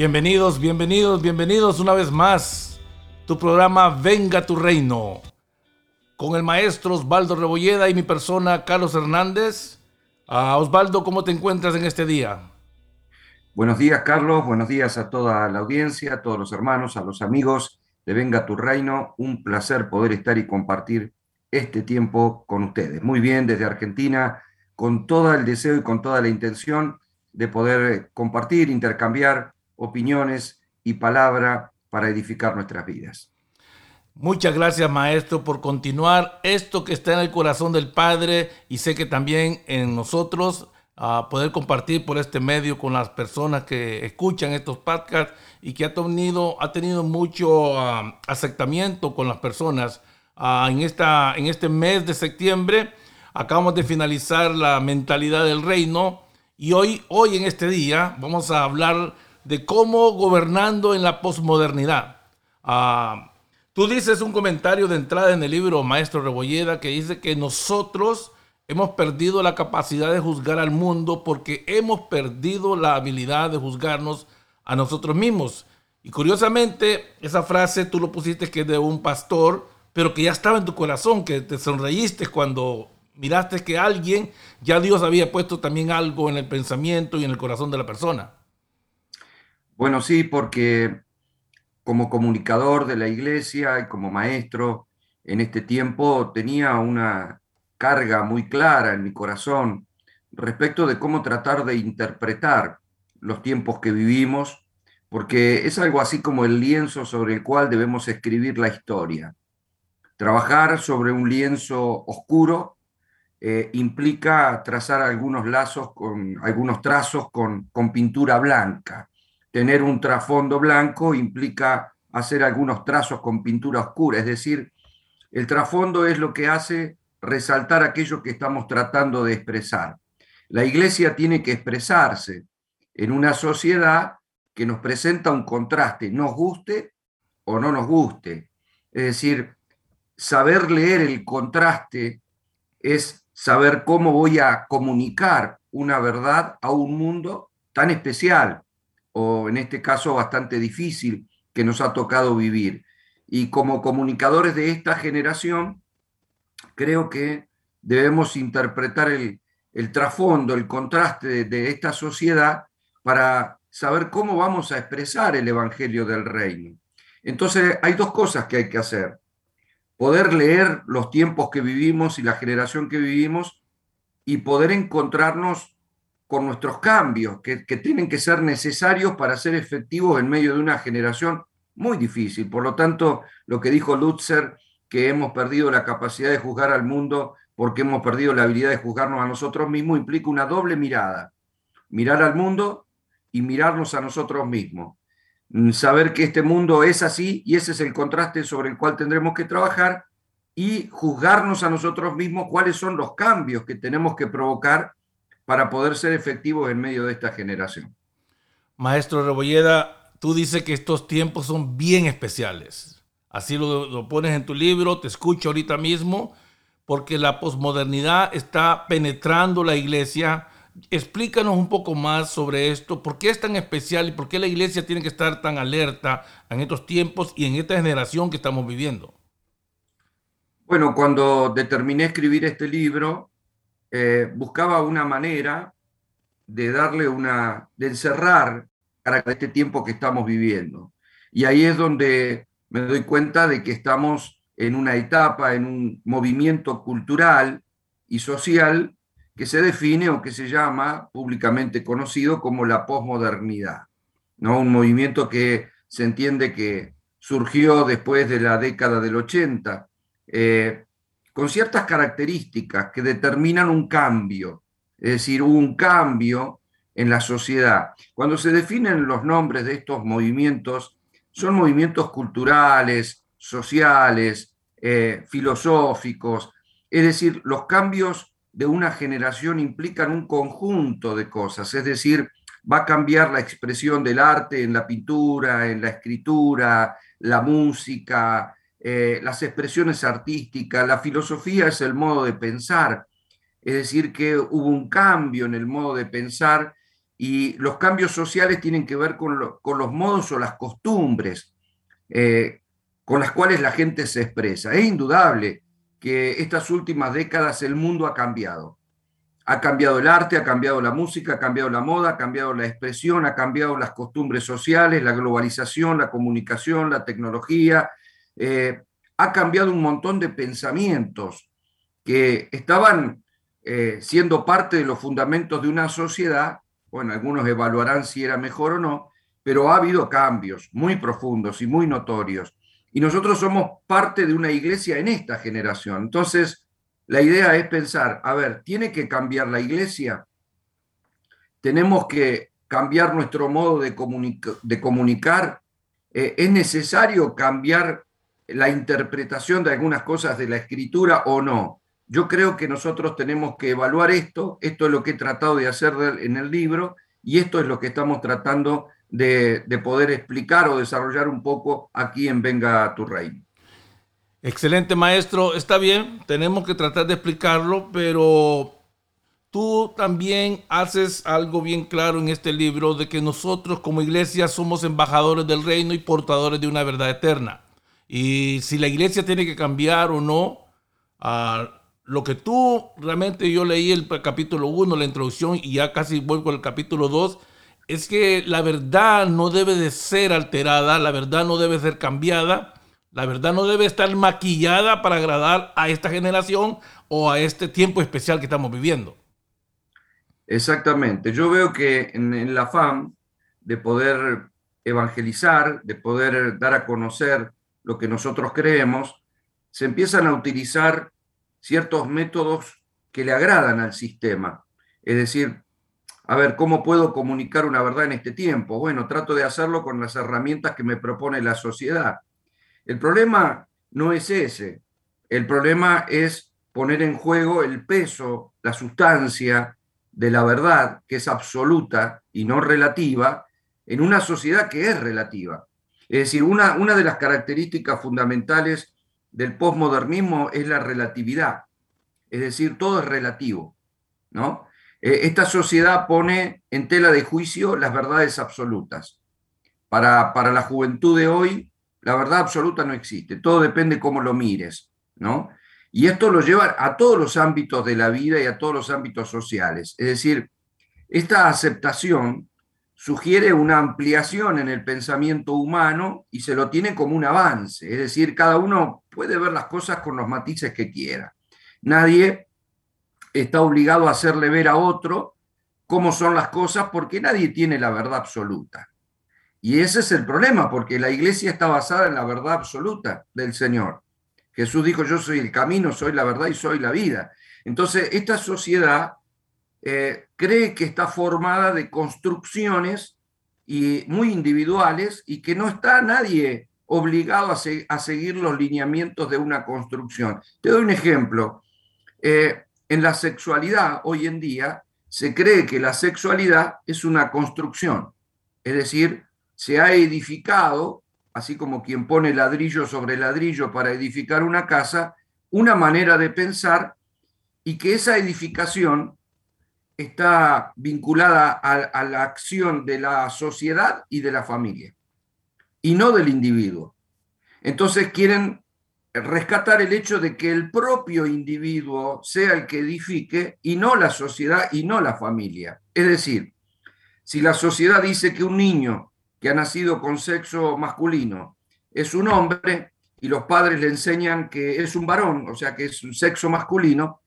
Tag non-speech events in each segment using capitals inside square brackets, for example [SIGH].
Bienvenidos, bienvenidos, bienvenidos una vez más. Tu programa Venga tu Reino. Con el maestro Osvaldo Rebolleda y mi persona Carlos Hernández. Ah, Osvaldo, ¿cómo te encuentras en este día? Buenos días, Carlos. Buenos días a toda la audiencia, a todos los hermanos, a los amigos de Venga tu Reino. Un placer poder estar y compartir este tiempo con ustedes. Muy bien, desde Argentina, con todo el deseo y con toda la intención de poder compartir, intercambiar opiniones y palabra para edificar nuestras vidas. Muchas gracias maestro por continuar esto que está en el corazón del Padre y sé que también en nosotros a poder compartir por este medio con las personas que escuchan estos podcasts y que ha tenido, ha tenido mucho ah, aceptamiento con las personas. Ah, en, esta, en este mes de septiembre acabamos de finalizar la mentalidad del reino y hoy, hoy en este día vamos a hablar de cómo gobernando en la posmodernidad. Ah, tú dices un comentario de entrada en el libro Maestro Rebolleda que dice que nosotros hemos perdido la capacidad de juzgar al mundo porque hemos perdido la habilidad de juzgarnos a nosotros mismos. Y curiosamente, esa frase tú lo pusiste que es de un pastor, pero que ya estaba en tu corazón, que te sonreíste cuando miraste que alguien, ya Dios había puesto también algo en el pensamiento y en el corazón de la persona. Bueno, sí, porque como comunicador de la iglesia y como maestro en este tiempo tenía una carga muy clara en mi corazón respecto de cómo tratar de interpretar los tiempos que vivimos, porque es algo así como el lienzo sobre el cual debemos escribir la historia. Trabajar sobre un lienzo oscuro eh, implica trazar algunos lazos con algunos trazos con, con pintura blanca tener un trasfondo blanco implica hacer algunos trazos con pintura oscura, es decir, el trasfondo es lo que hace resaltar aquello que estamos tratando de expresar. La iglesia tiene que expresarse en una sociedad que nos presenta un contraste, nos guste o no nos guste. Es decir, saber leer el contraste es saber cómo voy a comunicar una verdad a un mundo tan especial, o en este caso bastante difícil que nos ha tocado vivir. Y como comunicadores de esta generación, creo que debemos interpretar el, trasfondo, el contraste de, de esta sociedad para saber cómo vamos a expresar el Evangelio del Reino. Entonces hay dos cosas que hay que hacer. Poder leer los tiempos que vivimos y la generación que vivimos y poder encontrarnos con nuestros cambios, que, tienen que ser necesarios para ser efectivos en medio de una generación muy difícil. Por lo tanto, lo que dijo Lutzer, que hemos perdido la capacidad de juzgar al mundo porque hemos perdido la habilidad de juzgarnos a nosotros mismos, implica una doble mirada. Mirar al mundo y mirarnos a nosotros mismos. Saber que este mundo es así y ese es el contraste sobre el cual tendremos que trabajar y juzgarnos a nosotros mismos cuáles son los cambios que tenemos que provocar para poder ser efectivos en medio de esta generación. Maestro Rebolleda, tú dices que estos tiempos son bien especiales. Así lo, pones en tu libro, te escucho ahorita mismo, porque la posmodernidad está penetrando la iglesia. Explícanos un poco más sobre esto, por qué es tan especial y por qué la iglesia tiene que estar tan alerta en estos tiempos y en esta generación que estamos viviendo. Bueno, cuando determiné escribir este libro, eh, buscaba una manera de darle una, de encerrar para este tiempo que estamos viviendo. Y ahí es donde me doy cuenta de que estamos en una etapa, en un movimiento cultural y social que se define o que se llama públicamente conocido como la posmodernidad. ¿no? Un movimiento que se entiende que surgió después de la década del 80, con ciertas características que determinan un cambio, es decir, un cambio en la sociedad. Cuando se definen los nombres de estos movimientos, son movimientos culturales, sociales, eh, filosóficos, es decir, los cambios de una generación implican un conjunto de cosas, es decir, va a cambiar la expresión del arte en la pintura, en la escritura, la música, eh, las expresiones artísticas, la filosofía es el modo de pensar, es decir, que hubo un cambio en el modo de pensar y los cambios sociales tienen que ver con, los modos o las costumbres eh, con las cuales la gente se expresa. Es indudable que estas últimas décadas el mundo ha cambiado. Ha cambiado el arte, ha cambiado la música, ha cambiado la moda, ha cambiado la expresión, ha cambiado las costumbres sociales, la globalización, la comunicación, la tecnología. Eh, ha cambiado un montón de pensamientos que estaban eh, siendo parte de los fundamentos de una sociedad bueno, algunos evaluarán si era mejor o no, pero ha habido cambios muy profundos y muy notorios. Y nosotros somos parte de una iglesia en esta generación. Entonces, la idea es pensar, a ver, ¿tiene que cambiar la iglesia? ¿Tenemos que cambiar nuestro modo de, comunicar? Eh, ¿Es necesario cambiar la interpretación de algunas cosas de la escritura o no? Yo creo que nosotros tenemos que evaluar esto, esto es lo que he tratado de hacer en el libro y esto es lo que estamos tratando de, poder explicar o desarrollar un poco aquí en Venga a tu Reino. Excelente maestro, está bien, tenemos que tratar de explicarlo, pero tú también haces algo bien claro en este libro de que nosotros como iglesia somos embajadores del reino y portadores de una verdad eterna. Y si la iglesia tiene que cambiar o no, uh, lo que tú realmente yo leí el capítulo 1, la introducción, y ya casi vuelvo al capítulo 2, es que la verdad no debe de ser alterada, la verdad no debe ser cambiada, la verdad no debe estar maquillada para agradar a esta generación o a este tiempo especial que estamos viviendo. Exactamente. Yo veo que en, la afán de poder evangelizar, de poder dar a conocer lo que nosotros creemos, se empiezan a utilizar ciertos métodos que le agradan al sistema. Es decir, a ver, ¿cómo puedo comunicar una verdad en este tiempo? Bueno, trato de hacerlo con las herramientas que me propone la sociedad. El problema no es ese. El problema es poner en juego el peso, la sustancia de la verdad, que es absoluta y no relativa, en una sociedad que es relativa. Es decir, una, una de las características fundamentales del posmodernismo es la relatividad, es decir, todo es relativo, ¿no? Eh, esta sociedad pone en tela de juicio las verdades absolutas. Para, para la juventud de hoy, la verdad absoluta no existe, todo depende cómo lo mires, ¿no? Y esto lo lleva a todos los ámbitos de la vida y a todos los ámbitos sociales. Es decir, esta aceptación sugiere una ampliación en el pensamiento humano y se lo tiene como un avance, es decir, cada uno puede ver las cosas con los matices que quiera. Nadie está obligado a hacerle ver a otro cómo son las cosas porque nadie tiene la verdad absoluta. Y ese es el problema, porque la iglesia está basada en la verdad absoluta del Señor. Jesús dijo, yo soy el camino, soy la verdad y soy la vida. Entonces, esta sociedad eh, cree que está formada de construcciones y muy individuales y que no está nadie obligado a, seguir los lineamientos de una construcción. Te doy un ejemplo. Eh, en la sexualidad hoy en día se cree que la sexualidad es una construcción, es decir, se ha edificado, así como quien pone ladrillo sobre ladrillo para edificar una casa, una manera de pensar y que esa edificación está vinculada a, la acción de la sociedad y de la familia, y no del individuo. Entonces quieren rescatar el hecho de que el propio individuo sea el que edifique y no la sociedad y no la familia. Es decir, si la sociedad dice que un niño que ha nacido con sexo masculino es un hombre y los padres le enseñan que es un varón, o sea que es un sexo masculino,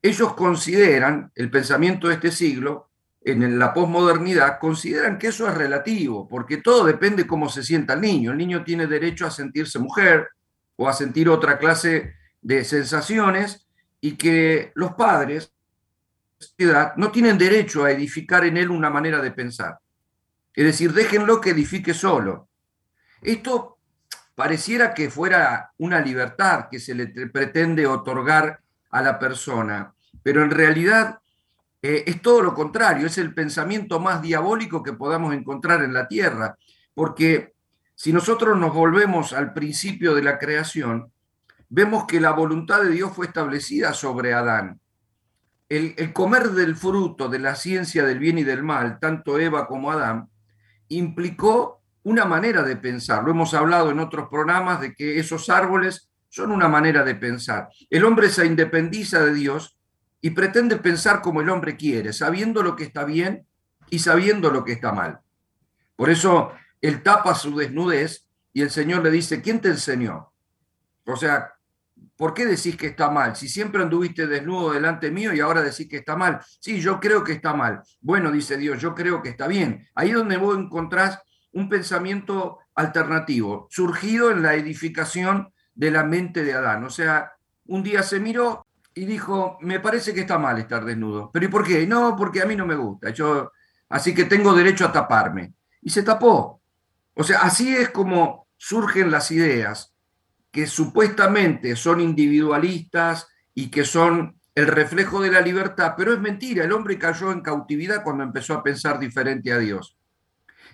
ellos consideran, el pensamiento de este siglo, en la posmodernidad, consideran que eso es relativo, porque todo depende cómo se sienta el niño. El niño tiene derecho a sentirse mujer o a sentir otra clase de sensaciones y que los padres no tienen derecho a edificar en él una manera de pensar. Es decir, déjenlo que edifique solo. Esto pareciera que fuera una libertad que se le pretende otorgar a la persona, pero en realidad eh, es todo lo contrario, es el pensamiento más diabólico que podamos encontrar en la tierra, porque si nosotros nos volvemos al principio de la creación, vemos que la voluntad de Dios fue establecida sobre Adán. el, comer del fruto de la ciencia del bien y del mal, tanto Eva como Adán, implicó una manera de pensar. Lo hemos hablado en otros programas de que esos árboles son una manera de pensar. El hombre se independiza de Dios y pretende pensar como el hombre quiere, sabiendo lo que está bien y sabiendo lo que está mal. Por eso él tapa su desnudez y el Señor le dice, ¿quién te enseñó? O sea, ¿por qué decís que está mal? Si siempre anduviste desnudo delante mío y ahora decís que está mal. Sí, yo creo que está mal. Bueno, dice Dios, yo creo que está bien. Ahí es donde vos encontrás un pensamiento alternativo, surgido en la edificación de la mente de Adán. O sea, un día se miró y dijo, me parece que está mal estar desnudo. ¿Pero y por qué? No, porque a mí no me gusta. Yo, así que tengo derecho a taparme. Y se tapó. O sea, así es como surgen las ideas que supuestamente son individualistas y que son el reflejo de la libertad, pero es mentira, el hombre cayó en cautividad cuando empezó a pensar diferente a Dios.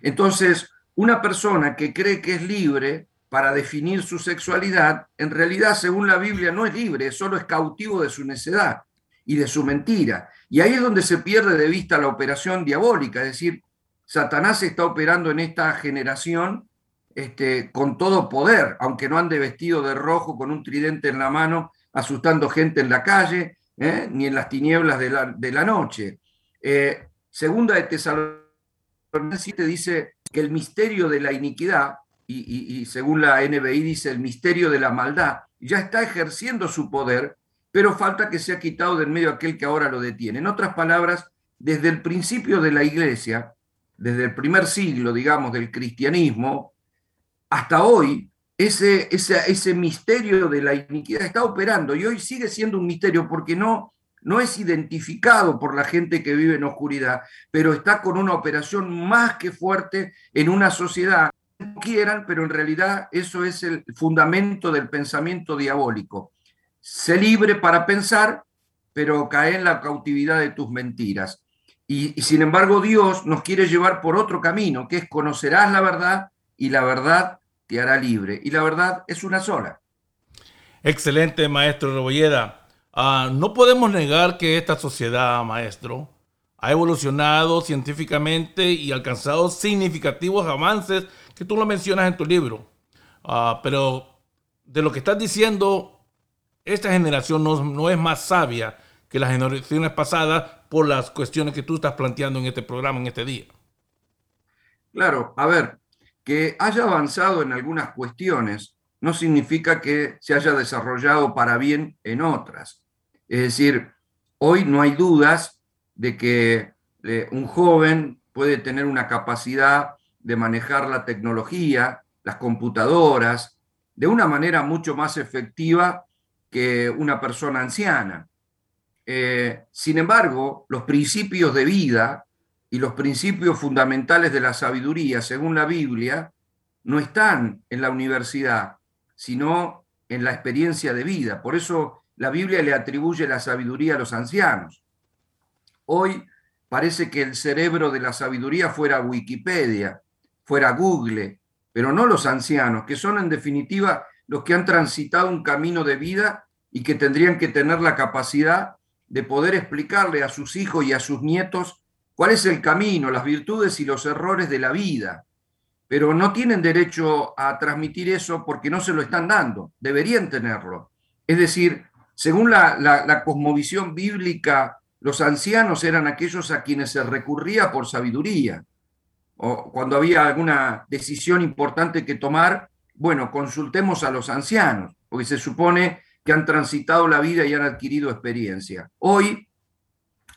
Entonces, una persona que cree que es libre para definir su sexualidad, en realidad, según la Biblia, no es libre, solo es cautivo de su necedad y de su mentira. Y ahí es donde se pierde de vista la operación diabólica, es decir, Satanás está operando en esta generación este, con todo poder, aunque no ande vestido de rojo con un tridente en la mano, asustando gente en la calle, ¿eh? ni en las tinieblas de la, noche. Eh, segunda de Tesalonicenses dice que el misterio de la iniquidad, y, según la NBI dice el misterio de la maldad, ya está ejerciendo su poder, pero falta que sea quitado del medio aquel que ahora lo detiene. En otras palabras, desde el principio de la iglesia, desde el primer siglo, digamos, del cristianismo, hasta hoy ese, ese, misterio de la iniquidad está operando y hoy sigue siendo un misterio porque no, no es identificado por la gente que vive en oscuridad, pero está con una operación más que fuerte en una sociedad. Quieran, pero en realidad eso es el fundamento del pensamiento diabólico. Sé libre para pensar, pero cae en la cautividad de tus mentiras. y sin embargo Dios nos quiere llevar por otro camino, que es conocerás la verdad y la verdad te hará libre. Y la verdad es una sola. Excelente, maestro Rebolleda. Ah, no podemos negar que esta sociedad, maestro, ha evolucionado científicamente y alcanzado significativos avances que tú lo mencionas en tu libro. Ah, pero de lo que estás diciendo, esta generación no, no es más sabia que las generaciones pasadas por las cuestiones que tú estás planteando en este programa, en este día. Claro, a ver, que haya avanzado en algunas cuestiones no significa que se haya desarrollado para bien en otras. Es decir, hoy no hay dudas de que eh, un joven puede tener una capacidad de manejar la tecnología, las computadoras, de una manera mucho más efectiva que una persona anciana. Eh, sin embargo, los principios de vida y los principios fundamentales de la sabiduría, según la Biblia, no están en la universidad, sino en la experiencia de vida. Por eso la Biblia le atribuye la sabiduría a los ancianos. Hoy parece que el cerebro de la sabiduría fuera Wikipedia, fuera Google, pero no los ancianos, que son en definitiva los que han transitado un camino de vida y que tendrían que tener la capacidad de poder explicarle a sus hijos y a sus nietos cuál es el camino, las virtudes y los errores de la vida. Pero no tienen derecho a transmitir eso porque no se lo están dando, deberían tenerlo. Es decir, según la, cosmovisión bíblica, los ancianos eran aquellos a quienes se recurría por sabiduría. Cuando había alguna decisión importante que tomar, bueno, consultemos a los ancianos, porque se supone que han transitado la vida y han adquirido experiencia. Hoy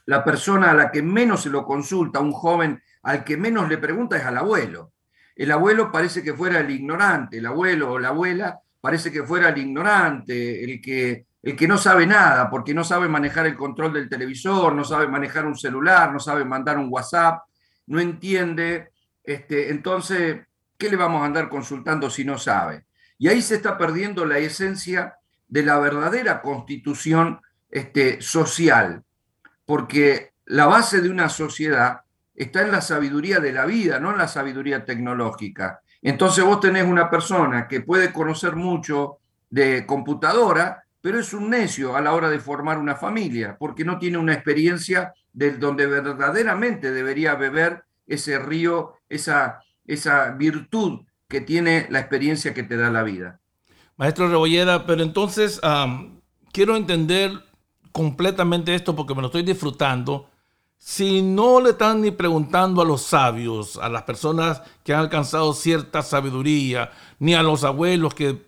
la persona a la que menos se lo consulta, un joven al que menos le pregunta es al abuelo. El abuelo parece que fuera el ignorante, el abuelo o la abuela parece que fuera el ignorante, el que, el que no sabe nada, porque no sabe manejar el control del televisor, no sabe manejar un celular, no sabe mandar un WhatsApp, no entiende. Este, entonces, ¿qué le vamos a andar consultando si no sabe? Y ahí se está perdiendo la esencia de la verdadera constitución este, social, porque la base de una sociedad está en la sabiduría de la vida, no en la sabiduría tecnológica. Entonces vos tenés una persona que puede conocer mucho de computadora, pero es un necio a la hora de formar una familia, porque no tiene una experiencia de donde verdaderamente debería beber ese río, esa, esa virtud que tiene la experiencia que te da la vida. Maestro Rebolleda, pero entonces quiero entender completamente esto porque me lo estoy disfrutando. Si no le están ni preguntando a los sabios, a las personas que han alcanzado cierta sabiduría, ni a los abuelos que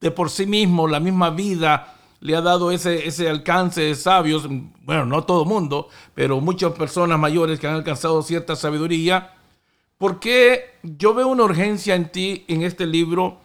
de por sí mismo la misma vida le ha dado ese, ese alcance de sabios, bueno, no todo mundo, pero muchas personas mayores que han alcanzado cierta sabiduría, ¿por qué yo veo una urgencia en ti en este libro?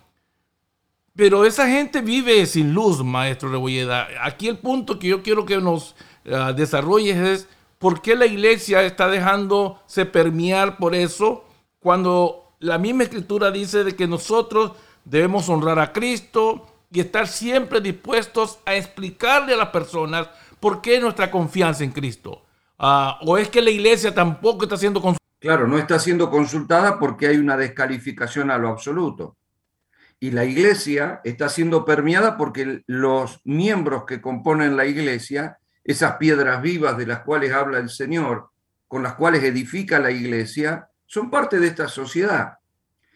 Pero esa gente vive sin luz, maestro Rebolleda. Aquí el punto que yo quiero que nos uh, desarrolles es por qué la iglesia está dejándose permear por eso cuando la misma escritura dice de que nosotros debemos honrar a Cristo y estar siempre dispuestos a explicarle a las personas por qué nuestra confianza en Cristo. Uh, ¿O es que la iglesia tampoco está siendo consultada? Claro, no está siendo consultada porque hay una descalificación a lo absoluto y la iglesia está siendo permeada porque los miembros que componen la iglesia, esas piedras vivas de las cuales habla el Señor, con las cuales edifica la iglesia, son parte de esta sociedad.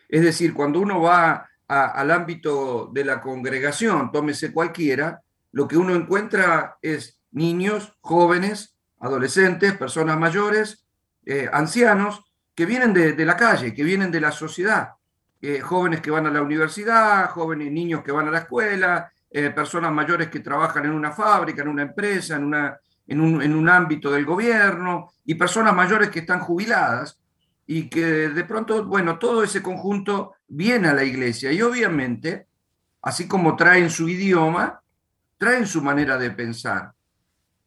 Es decir, cuando uno va al ámbito de la congregación, tómese cualquiera, lo que uno encuentra es niños, jóvenes, adolescentes, personas mayores, eh, ancianos, que vienen de la calle, que vienen de la sociedad. Eh, jóvenes que van a la universidad, jóvenes niños que van a la escuela, eh, personas mayores que trabajan en una fábrica, en una empresa, en, una, en, un, en un ámbito del gobierno, y personas mayores que están jubiladas y que de pronto, bueno, todo ese conjunto viene a la iglesia y obviamente, así como traen su idioma, traen su manera de pensar.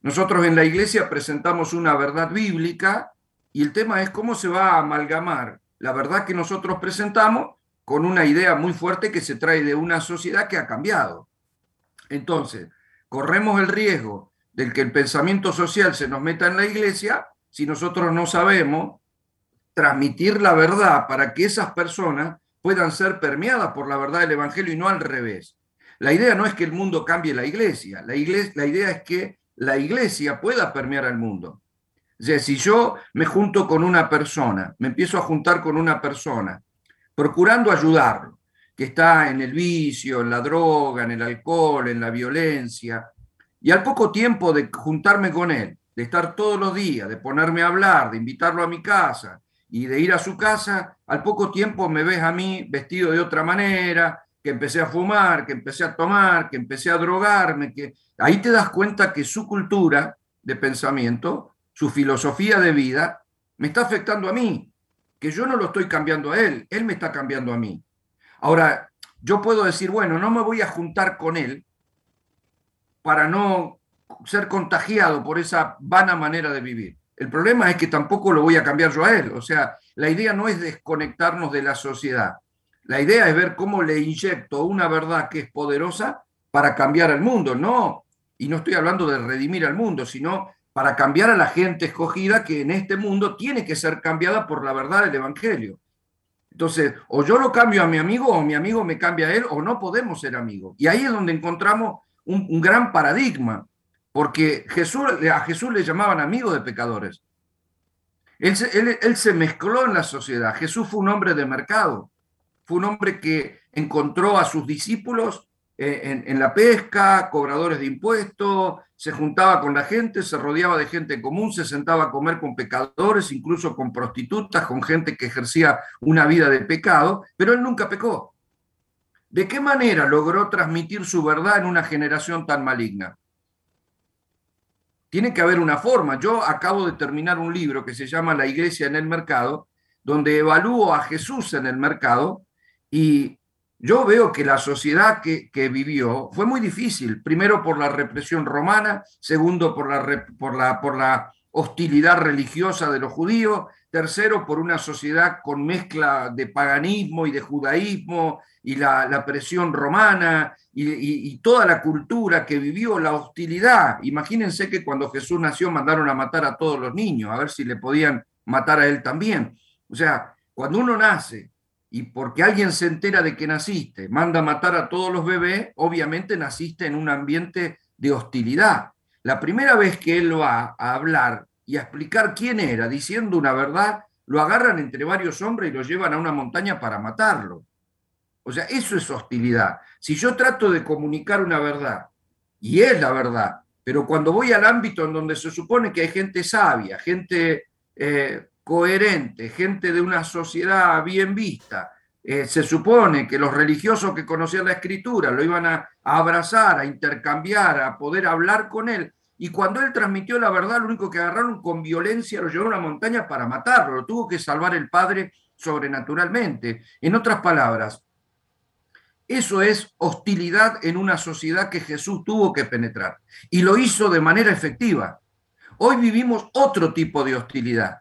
Nosotros en la iglesia presentamos una verdad bíblica y el tema es cómo se va a amalgamar la verdad que nosotros presentamos con una idea muy fuerte que se trae de una sociedad que ha cambiado. Entonces, corremos el riesgo del que el pensamiento social se nos meta en la iglesia si nosotros no sabemos transmitir la verdad para que esas personas puedan ser permeadas por la verdad del Evangelio y no al revés. La idea no es que el mundo cambie la iglesia, la, iglesia, la idea es que la iglesia pueda permear al mundo. Si yo me junto con una persona, me empiezo a juntar con una persona procurando ayudarlo, que está en el vicio, en la droga, en el alcohol, en la violencia, y al poco tiempo de juntarme con él, de estar todos los días, de ponerme a hablar, de invitarlo a mi casa y de ir a su casa, al poco tiempo me ves a mí vestido de otra manera, que empecé a fumar, que empecé a tomar, que empecé a drogarme, que ahí te das cuenta que su cultura de pensamiento, su filosofía de vida, me está afectando a mí que yo no lo estoy cambiando a él, él me está cambiando a mí. Ahora, yo puedo decir, bueno, no me voy a juntar con él para no ser contagiado por esa vana manera de vivir. El problema es que tampoco lo voy a cambiar yo a él. O sea, la idea no es desconectarnos de la sociedad. La idea es ver cómo le inyecto una verdad que es poderosa para cambiar al mundo. No, y no estoy hablando de redimir al mundo, sino para cambiar a la gente escogida que en este mundo tiene que ser cambiada por la verdad del Evangelio. Entonces, o yo lo cambio a mi amigo o mi amigo me cambia a él o no podemos ser amigos. Y ahí es donde encontramos un, gran paradigma, porque Jesús, a Jesús le llamaban amigo de pecadores. Él, se mezcló en la sociedad. Jesús fue un hombre de mercado, fue un hombre que encontró a sus discípulos eh, en, la pesca, cobradores de impuestos, se juntaba con la gente, se rodeaba de gente común, se sentaba a comer con pecadores, incluso con prostitutas, con gente que ejercía una vida de pecado, pero él nunca pecó. ¿De qué manera logró transmitir su verdad en una generación tan maligna? Tiene que haber una forma. Yo acabo de terminar un libro que se llama La Iglesia en el Mercado, donde evalúo a Jesús en el mercado y yo veo que la sociedad que, vivió fue muy difícil, primero por la represión romana, segundo por la, por, la, por la hostilidad religiosa de los judíos, tercero por una sociedad con mezcla de paganismo y de judaísmo y la, presión romana y, y, toda la cultura que vivió, la hostilidad. Imagínense que cuando Jesús nació mandaron a matar a todos los niños, a ver si le podían matar a él también. O sea, cuando uno nace y porque alguien se entera de que naciste, manda a matar a todos los bebés, obviamente naciste en un ambiente de hostilidad. La primera vez que él va a hablar y a explicar quién era, diciendo una verdad, lo agarran entre varios hombres y lo llevan a una montaña para matarlo. O sea, eso es hostilidad. Si yo trato de comunicar una verdad, y es la verdad, pero cuando voy al ámbito en donde se supone que hay gente sabia, gente eh, coherente, gente de una sociedad bien vista, eh, se supone que los religiosos que conocían la escritura lo iban a, a, abrazar, a intercambiar, a poder hablar con él. Y cuando él transmitió la verdad, lo único que agarraron con violencia lo llevaron a una montaña para matarlo. Lo tuvo que salvar el Padre sobrenaturalmente. En otras palabras, eso es hostilidad en una sociedad que Jesús tuvo que penetrar. Y lo hizo de manera efectiva. Hoy vivimos otro tipo de hostilidad.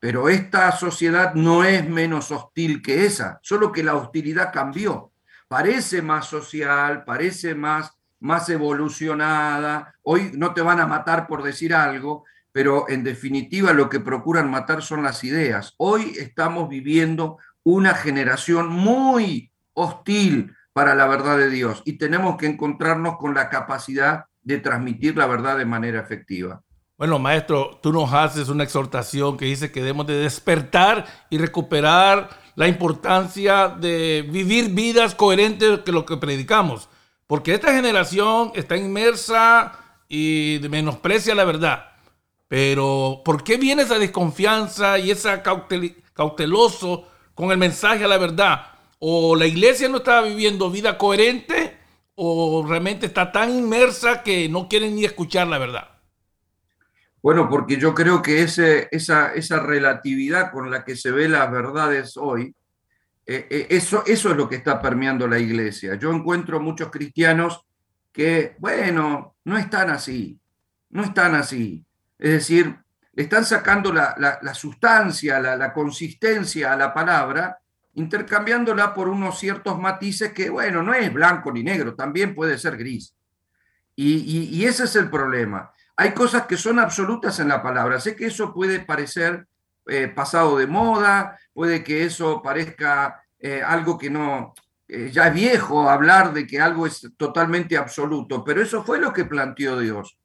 Pero esta sociedad no es menos hostil que esa, solo que la hostilidad cambió. Parece más social, parece más, más evolucionada. Hoy no te van a matar por decir algo, pero en definitiva lo que procuran matar son las ideas. Hoy estamos viviendo una generación muy hostil para la verdad de Dios y tenemos que encontrarnos con la capacidad de transmitir la verdad de manera efectiva. Bueno, maestro, tú nos haces una exhortación que dice que debemos de despertar y recuperar la importancia de vivir vidas coherentes con lo que predicamos. Porque esta generación está inmersa y menosprecia la verdad. Pero, ¿por qué viene esa desconfianza y esa cauteloso con el mensaje a la verdad? ¿O la iglesia no está viviendo vida coherente o realmente está tan inmersa que no quieren ni escuchar la verdad? Bueno, porque yo creo que esa, esa, relatividad con la que se ve las verdades hoy, eh, eh, eso, eso es lo que está permeando la iglesia. Yo encuentro muchos cristianos que, bueno, no están así, no están así. Es decir, están sacando la, la, sustancia, la, la, consistencia a la palabra, intercambiándola por unos ciertos matices que, bueno, no es blanco ni negro, también puede ser gris. y, y, y ese es el problema hay cosas que son absolutas en la palabra. Sé que eso puede parecer eh, pasado de moda, puede que eso parezca eh, algo que no, eh, ya es viejo hablar de que algo es totalmente absoluto, pero eso fue lo que planteó Dios.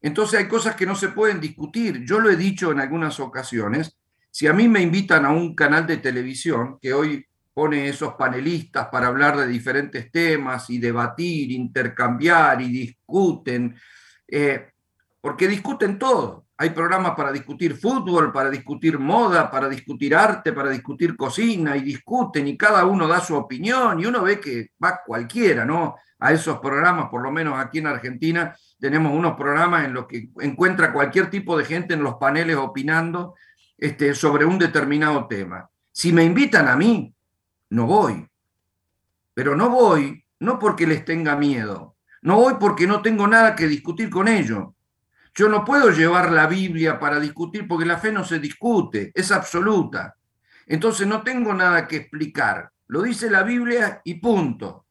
Entonces hay cosas que no se pueden discutir. Yo lo he dicho en algunas ocasiones. Si a mí me invitan a un canal de televisión que hoy pone esos panelistas para hablar de diferentes temas y debatir, intercambiar y discuten, porque discuten todo. Hay programas para discutir fútbol, para discutir moda, para discutir arte, para discutir cocina, y discuten y cada uno da su opinión y uno ve que va cualquiera, ¿no? A esos programas, por lo menos aquí en Argentina, tenemos unos programas en los que encuentra cualquier tipo de gente en los paneles opinando este, sobre un determinado tema. Si me invitan a mí, no voy. Pero no voy no porque les tenga miedo, no voy porque no tengo nada que discutir con ellos yo no puedo llevar la Biblia para discutir porque la fe no se discute, es absoluta. Entonces no tengo nada que explicar. Lo dice la Biblia y punto.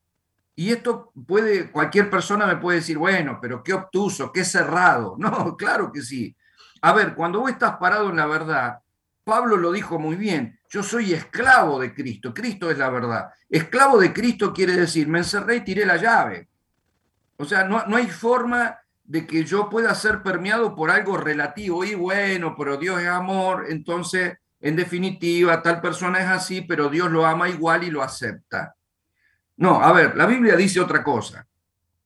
Y esto puede, cualquier persona me puede decir, bueno, pero qué obtuso, qué cerrado. [LAUGHS] No, claro que sí. A ver, cuando vos estás parado en la verdad, Pablo lo dijo muy bien, yo soy esclavo de Cristo, Cristo es la verdad. Esclavo de Cristo quiere decir, me encerré y tiré la llave. O sea, no, no hay forma de que yo pueda ser permeado por algo relativo y bueno, pero Dios es amor, entonces en definitiva tal persona es así, pero Dios lo ama igual y lo acepta. No, a ver, la Biblia dice otra cosa.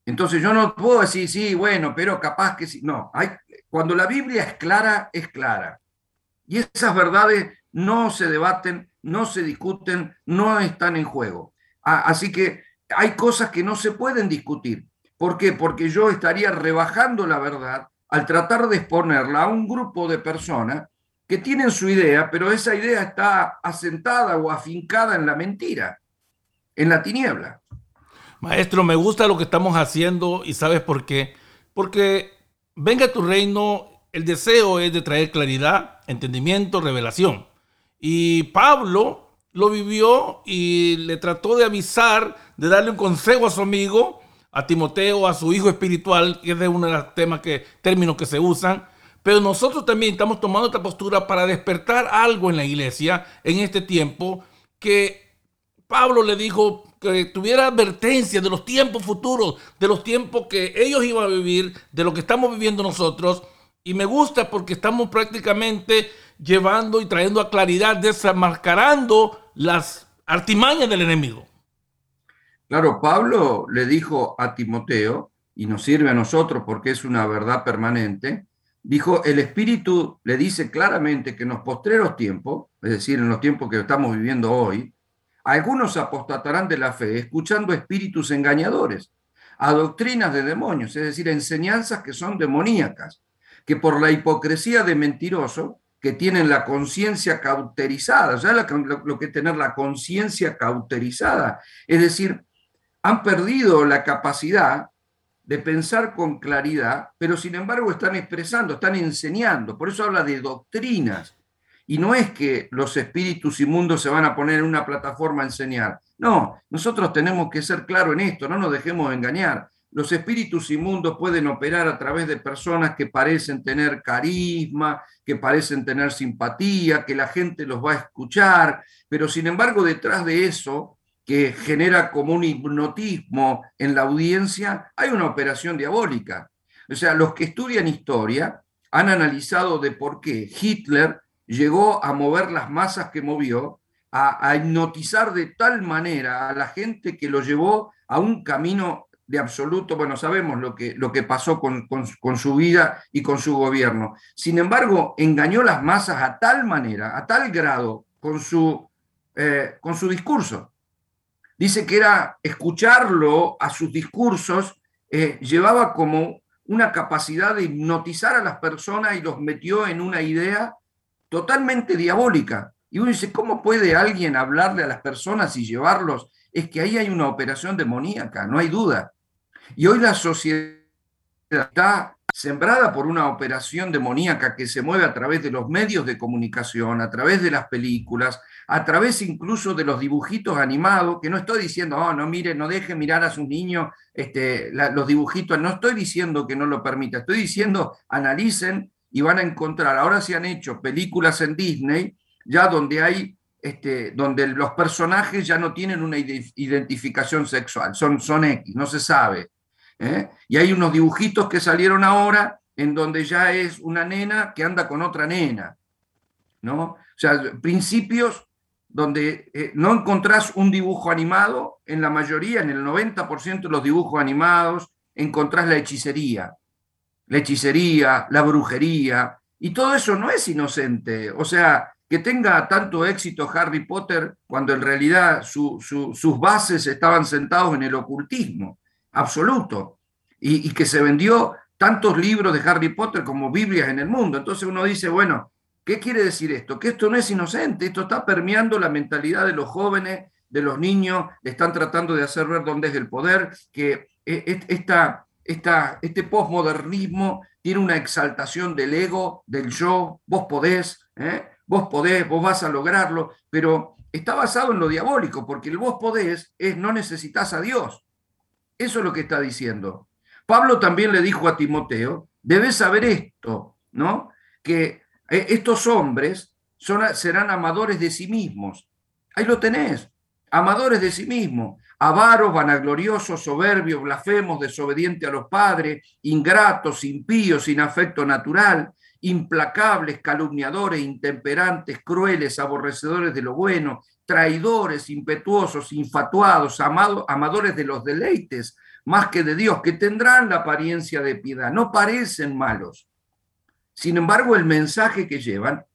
Entonces yo no puedo decir, sí, bueno, pero capaz que sí. No, hay, cuando la Biblia es clara, es clara. Y esas verdades no se debaten, no se discuten, no están en juego. Así que hay cosas que no se pueden discutir. ¿Por qué? Porque yo estaría rebajando la verdad al tratar de exponerla a un grupo de personas que tienen su idea, pero esa idea está asentada o afincada en la mentira, en la tiniebla. Maestro, me gusta lo que estamos haciendo y sabes por qué. Porque venga tu reino, el deseo es de traer claridad, entendimiento, revelación. Y Pablo lo vivió y le trató de avisar, de darle un consejo a su amigo a Timoteo, a su hijo espiritual, que es de uno de los temas que, términos que se usan. Pero nosotros también estamos tomando esta postura para despertar algo en la iglesia en este tiempo que Pablo le dijo que tuviera advertencia de los tiempos futuros, de los tiempos que ellos iban a vivir, de lo que estamos viviendo nosotros. Y me gusta porque estamos prácticamente llevando y trayendo a claridad, desenmascarando las artimañas del enemigo. Claro, Pablo le dijo a Timoteo, y nos sirve a nosotros porque es una verdad permanente, dijo, el Espíritu le dice claramente que en los postreros tiempos, es decir, en los tiempos que estamos viviendo hoy, algunos apostatarán de la fe escuchando espíritus engañadores, a doctrinas de demonios, es decir, enseñanzas que son demoníacas, que por la hipocresía de mentiroso, que tienen la conciencia cauterizada, sea, lo, lo que es tener la conciencia cauterizada, es decir, han perdido la capacidad de pensar con claridad, pero sin embargo están expresando, están enseñando. Por eso habla de doctrinas. Y no es que los espíritus inmundos se van a poner en una plataforma a enseñar. No, nosotros tenemos que ser claros en esto, no nos dejemos engañar. Los espíritus inmundos pueden operar a través de personas que parecen tener carisma, que parecen tener simpatía, que la gente los va a escuchar, pero sin embargo detrás de eso que genera como un hipnotismo en la audiencia, hay una operación diabólica. O sea, los que estudian historia han analizado de por qué Hitler llegó a mover las masas que movió, a, hipnotizar de tal manera a la gente que lo llevó a un camino de absoluto, bueno, sabemos lo que, lo que pasó con, su vida y con su gobierno. Sin embargo, engañó las masas a tal manera, a tal grado, con su, eh, con su discurso, Dice que era escucharlo a sus discursos, eh, llevaba como una capacidad de hipnotizar a las personas y los metió en una idea totalmente diabólica. Y uno dice, ¿cómo puede alguien hablarle a las personas y llevarlos? Es que ahí hay una operación demoníaca, no hay duda. Y hoy la sociedad está sembrada por una operación demoníaca que se mueve a través de los medios de comunicación, a través de las películas, a través incluso de los dibujitos animados, que no estoy diciendo, oh, no mire, no deje mirar a sus niños este, los dibujitos, no estoy diciendo que no lo permita, estoy diciendo, analicen y van a encontrar, ahora se han hecho películas en Disney, ya donde hay, este, donde los personajes ya no tienen una identificación sexual, son, son X, no se sabe. ¿eh? Y hay unos dibujitos que salieron ahora en donde ya es una nena que anda con otra nena, ¿no? O sea, principios donde eh, no encontrás un dibujo animado, en la mayoría, en el 90% de los dibujos animados, encontrás la hechicería, la hechicería, la brujería, y todo eso no es inocente. O sea, que tenga tanto éxito Harry Potter cuando en realidad sus bases estaban sentados en el ocultismo absoluto, y, y que se vendió tantos libros de Harry Potter como Biblias en el mundo. Entonces uno dice, bueno, ¿Qué quiere decir esto? Que esto no es inocente, esto está permeando la mentalidad de los jóvenes, de los niños, le están tratando de hacer ver dónde es el poder, que e, e, esta, esta, este posmodernismo tiene una exaltación del ego, del yo, vos podés, ¿eh? vos podés, vos vas a lograrlo, pero está basado en lo diabólico, porque el vos podés es no necesitas a Dios. Eso es lo que está diciendo. Pablo también le dijo a Timoteo, debes saber esto, ¿no? Que estos hombres serán amadores de sí mismos. Ahí lo tenés, amadores de sí mismos, avaros, vanagloriosos, soberbios, blasfemos, desobedientes a los padres, ingratos, impíos, sin afecto natural, implacables, calumniadores, intemperantes, crueles, aborrecedores de lo bueno, traidores, impetuosos, infatuados, amadores de los deleites, más que de Dios, que tendrán la apariencia de piedad, no parecen malos, sin embargo, el mensaje que llevan,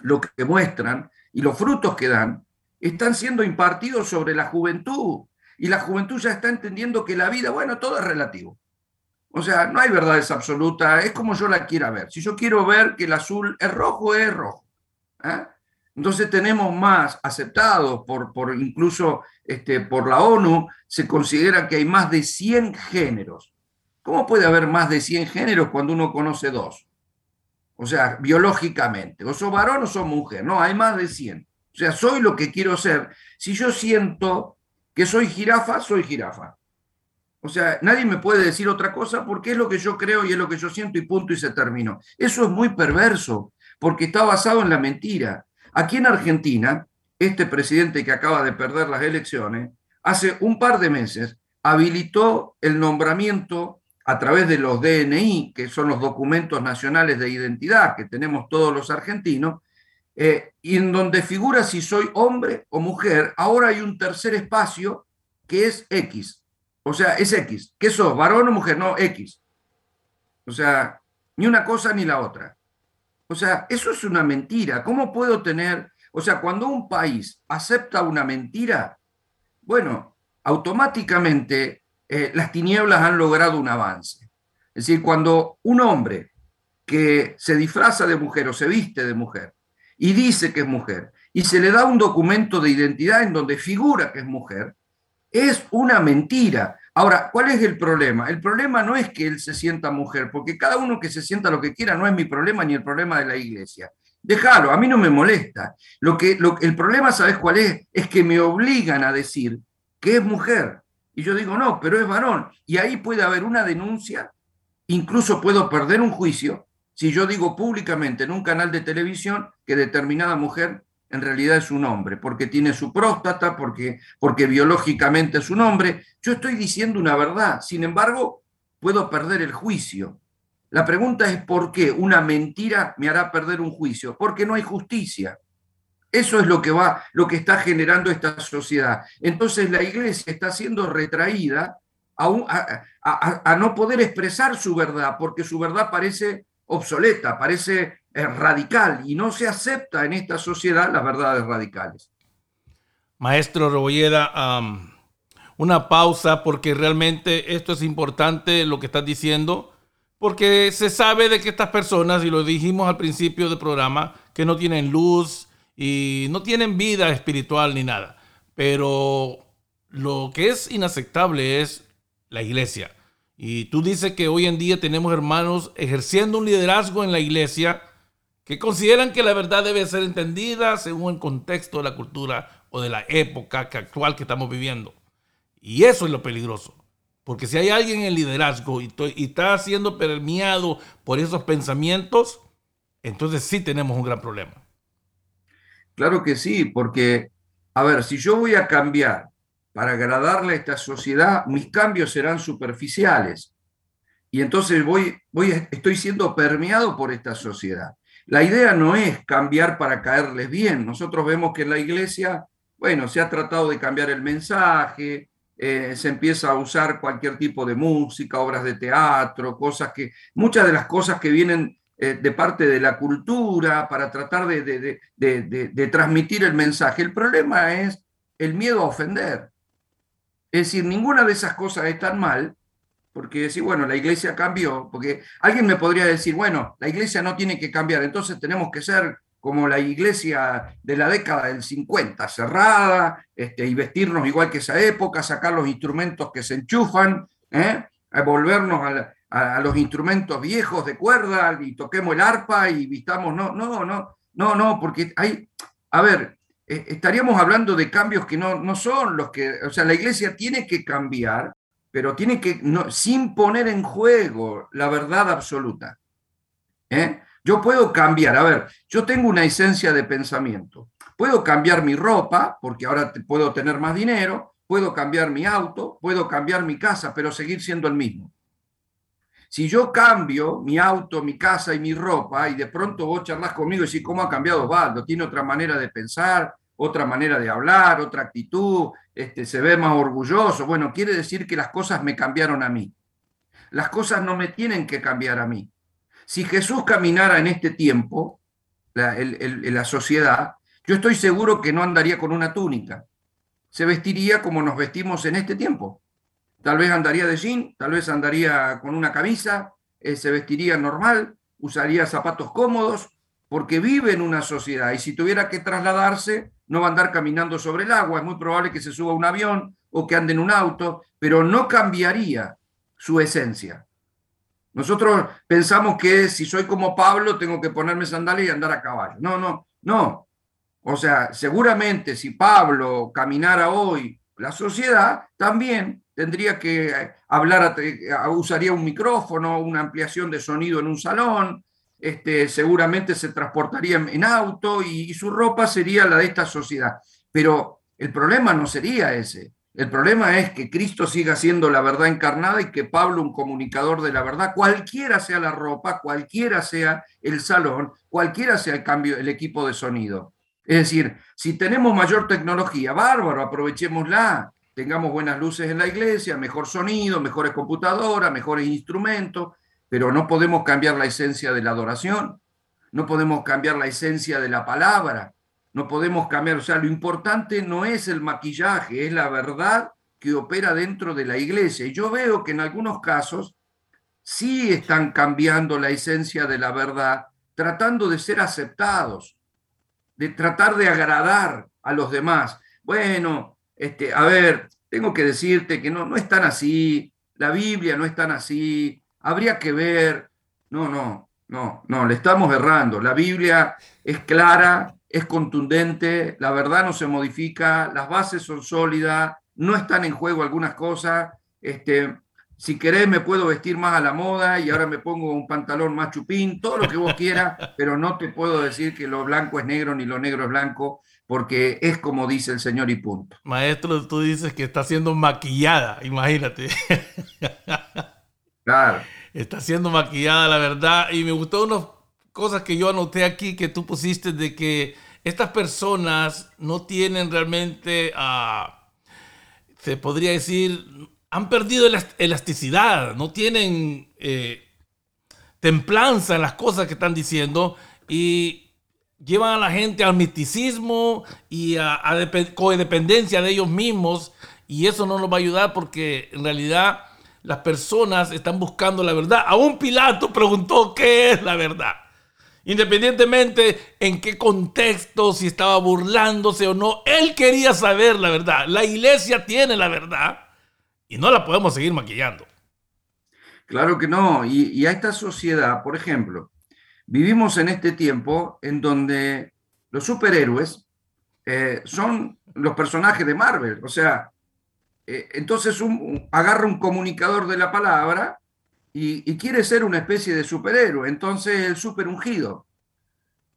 lo que muestran y los frutos que dan, están siendo impartidos sobre la juventud. Y la juventud ya está entendiendo que la vida, bueno, todo es relativo. O sea, no hay verdades absolutas, es como yo la quiera ver. Si yo quiero ver que el azul es rojo, es rojo. ¿eh? Entonces tenemos más aceptados por, por incluso este, por la ONU, se considera que hay más de 100 géneros. ¿Cómo puede haber más de 100 géneros cuando uno conoce dos? O sea, biológicamente. O soy varón o soy mujer. No, hay más de 100. O sea, soy lo que quiero ser. Si yo siento que soy jirafa, soy jirafa. O sea, nadie me puede decir otra cosa porque es lo que yo creo y es lo que yo siento y punto y se terminó. Eso es muy perverso porque está basado en la mentira. Aquí en Argentina este presidente que acaba de perder las elecciones, hace un par de meses habilitó el nombramiento a través de los DNI, que son los documentos nacionales de identidad que tenemos todos los argentinos, eh, y en donde figura si soy hombre o mujer, ahora hay un tercer espacio que es X. O sea, es X. ¿Qué sos? ¿Varón o mujer? No, X. O sea, ni una cosa ni la otra. O sea, eso es una mentira. ¿Cómo puedo tener, o sea, cuando un país acepta una mentira, bueno, automáticamente eh, las tinieblas han logrado un avance. Es decir, cuando un hombre que se disfraza de mujer o se viste de mujer y dice que es mujer y se le da un documento de identidad en donde figura que es mujer, es una mentira. Ahora, ¿cuál es el problema? El problema no es que él se sienta mujer, porque cada uno que se sienta lo que quiera no es mi problema ni el problema de la iglesia. Déjalo, a mí no me molesta. Lo que, el problema, ¿sabes cuál es? Es que me obligan a decir que es mujer. Y yo digo, no, pero es varón. Y ahí puede haber una denuncia, incluso puedo perder un juicio si yo digo públicamente en un canal de televisión que determinada mujer en realidad es un hombre, porque tiene su próstata, porque, porque biológicamente es un hombre. Yo estoy diciendo una verdad, sin embargo, puedo perder el juicio. La pregunta es por qué una mentira me hará perder un juicio, porque no hay justicia. Eso es lo que va, lo que está generando esta sociedad. Entonces la iglesia está siendo retraída a, no poder expresar su verdad, porque su verdad parece obsoleta, parece eh, radical, y no se acepta en esta sociedad las verdades radicales. Maestro Rebolleda, una pausa porque realmente esto es importante lo que estás diciendo, porque se sabe de que estas personas, y lo dijimos al principio del programa, que no tienen luz, y no tienen vida espiritual ni nada. Pero lo que es inaceptable es la iglesia. Y tú dices que hoy en día tenemos hermanos ejerciendo un liderazgo en la iglesia que consideran que la verdad debe ser entendida según el contexto de la cultura o de la época actual que estamos viviendo. Y eso es lo peligroso. Porque si hay alguien en liderazgo y, y está siendo permeado por esos pensamientos, entonces sí tenemos un gran problema. Claro que sí, porque, a ver, si yo voy a cambiar para agradarle a esta sociedad, mis cambios serán superficiales. Y entonces voy, voy, estoy siendo permeado por esta sociedad. La idea no es cambiar para caerles bien. Nosotros vemos que en la iglesia, bueno, se ha tratado de cambiar el mensaje, eh, se empieza a usar cualquier tipo de música, obras de teatro, cosas que, muchas de las cosas que vienen eh, de parte de la cultura para tratar de, transmitir el mensaje. El problema es el miedo a ofender. Es decir, ninguna de esas cosas es tan mal, porque decir, bueno, la iglesia cambió, porque alguien me podría decir, bueno, la iglesia no tiene que cambiar, entonces tenemos que ser como la iglesia de la década del 50, cerrada, este, y vestirnos igual que esa época, sacar los instrumentos que se enchufan, ¿eh? volvernos a, a, los instrumentos viejos de cuerda y toquemos el arpa y vistamos. No, no, no, no, no, porque hay, a ver, eh, estaríamos hablando de cambios que no, no son los que, o sea, la iglesia tiene que cambiar, pero tiene que, no, sin poner en juego la verdad absoluta. ¿eh? Yo puedo cambiar, a ver, yo tengo una esencia de pensamiento. Puedo cambiar mi ropa, porque ahora puedo tener más dinero, puedo cambiar mi auto, puedo cambiar mi casa, pero seguir siendo el mismo. Si yo cambio mi auto, mi casa y mi ropa, y de pronto vos charlas conmigo y decís, ¿cómo ha cambiado Osvaldo? Tiene otra manera de pensar, otra manera de hablar, otra actitud, este, se ve más orgulloso. Bueno, quiere decir que las cosas me cambiaron a mí. Las cosas no me tienen que cambiar a mí. Si Jesús caminara en este tiempo, la sociedad, yo estoy seguro que no andaría con una túnica. Se vestiría como nos vestimos en este tiempo. Tal vez andaría de jean, tal vez andaría con una camisa, eh, se vestiría normal, usaría zapatos cómodos, porque vive en una sociedad y si tuviera que trasladarse, no va a andar caminando sobre el agua, es muy probable que se suba a un avión o que ande en un auto, pero no cambiaría su esencia. Nosotros pensamos que si soy como Pablo, tengo que ponerme sandalias y andar a caballo. No, no, no. O sea, seguramente si Pablo caminara hoy la sociedad, también tendría que hablar, usaría un micrófono, una ampliación de sonido en un salón, este, seguramente se transportaría en auto y, su ropa sería la de esta sociedad. Pero el problema no sería ese. El problema es que Cristo siga siendo la verdad encarnada y que Pablo, un comunicador de la verdad, cualquiera sea la ropa, cualquiera sea el salón, cualquiera sea el cambio, el equipo de sonido. Es decir, si tenemos mayor tecnología, bárbaro, aprovechémosla. Tengamos buenas luces en la iglesia, mejor sonido, mejores computadoras, mejores instrumentos, pero no podemos cambiar la esencia de la adoración, no podemos cambiar la esencia de la palabra, no podemos cambiar, o sea, lo importante no es el maquillaje, es la verdad que opera dentro de la iglesia. Y yo veo que en algunos casos sí están cambiando la esencia de la verdad, tratando de ser aceptados, de tratar de agradar a los demás. Bueno, este, a ver, tengo que decirte que no, no es tan así, la Biblia no es tan así, habría que ver. No, no, no, no, le estamos errando. La Biblia es clara, es contundente, la verdad no se modifica, las bases son sólidas, no están en juego algunas cosas. Este, si querés me puedo vestir más a la moda y ahora me pongo un pantalón más chupín, todo lo que vos quieras, [LAUGHS] pero no te puedo decir que lo blanco es negro ni lo negro es blanco, porque es como dice el Señor y punto. Maestro, tú dices que está siendo maquillada, imagínate. Claro. Está siendo maquillada, la verdad. Y me gustó unas cosas que yo anoté aquí que tú pusiste de que estas personas no tienen realmente, ah, se podría decir, han perdido elasticidad, no tienen eh, templanza en las cosas que están diciendo y llevan a la gente al misticismo y a, a codependencia de ellos mismos y eso no nos va a ayudar porque en realidad las personas están buscando la verdad. Aún Pilato preguntó qué es la verdad. Independientemente en qué contexto, si estaba burlándose o no, él quería saber la verdad. La iglesia tiene la verdad y no la podemos seguir maquillando. Claro que no. Y, a esta sociedad, por ejemplo, vivimos en este tiempo en donde los superhéroes eh, son los personajes de Marvel. O sea, eh, entonces un, agarra un comunicador de la palabra y, quiere ser una especie de superhéroe. Entonces el super ungido.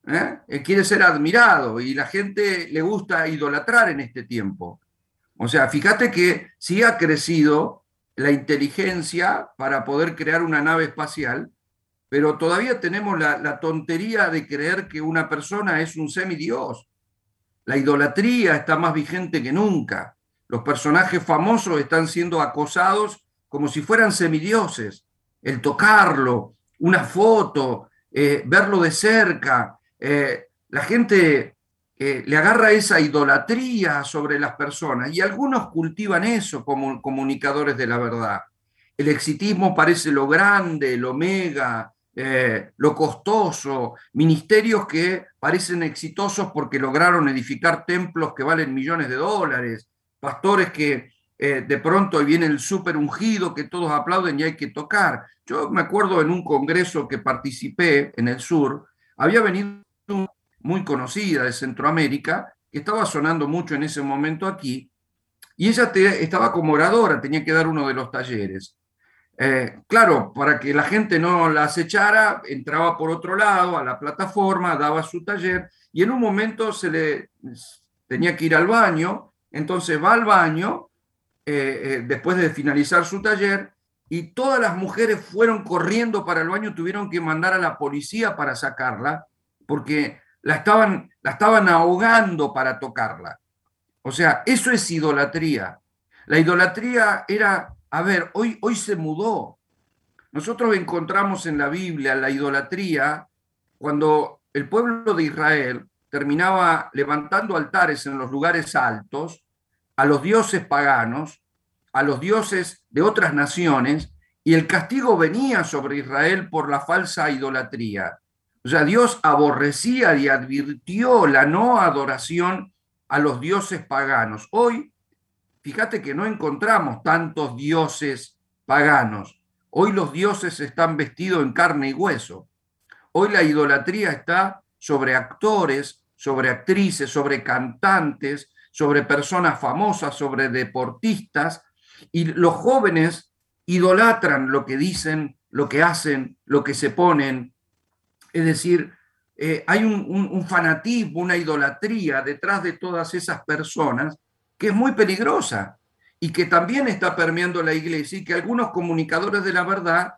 ¿eh? quiere ser admirado y la gente le gusta idolatrar en este tiempo. O sea, fíjate que sí ha crecido la inteligencia para poder crear una nave espacial, pero todavía tenemos la, tontería de creer que una persona es un semidios. La idolatría está más vigente que nunca. Los personajes famosos están siendo acosados como si fueran semidioses. El tocarlo, una foto, eh, verlo de cerca. Eh, la gente eh, le agarra esa idolatría sobre las personas y algunos cultivan eso como comunicadores de la verdad. El exitismo parece lo grande, lo mega, lo costoso, ministerios que parecen exitosos porque lograron edificar templos que valen millones de dólares, pastores que eh, de pronto viene el súper ungido que todos aplauden y hay que tocar. Yo me acuerdo en un congreso que participé en el sur, había venido muy conocida de Centroamérica, que estaba sonando mucho en ese momento aquí, y ella estaba como oradora, tenía que dar uno de los talleres. Eh, claro, para que la gente no la acechara, entraba por otro lado a la plataforma, daba su taller, y en un momento se le tenía que ir al baño, entonces va al baño eh, eh, después de finalizar su taller y todas las mujeres fueron corriendo para el baño, tuvieron que mandar a la policía para sacarla porque la estaban, la estaban ahogando para tocarla. O sea, eso es idolatría. La idolatría era, a ver, hoy, hoy se mudó. Nosotros encontramos en la Biblia la idolatría cuando el pueblo de Israel terminaba levantando altares en los lugares altos a los dioses paganos, a los dioses de otras naciones, y el castigo venía sobre Israel por la falsa idolatría. O sea, Dios aborrecía y advirtió la no adoración a los dioses paganos. Hoy, fíjate que no encontramos tantos dioses paganos. Hoy los dioses están vestidos en carne y hueso. Hoy la idolatría está sobre actores, sobre actrices, sobre cantantes, sobre personas famosas, sobre deportistas, y los jóvenes idolatran lo que dicen, lo que hacen, lo que se ponen. Es decir, eh, hay un, fanatismo, una idolatría detrás de todas esas personas que es muy peligrosa y que también está permeando la iglesia y que algunos comunicadores de la verdad,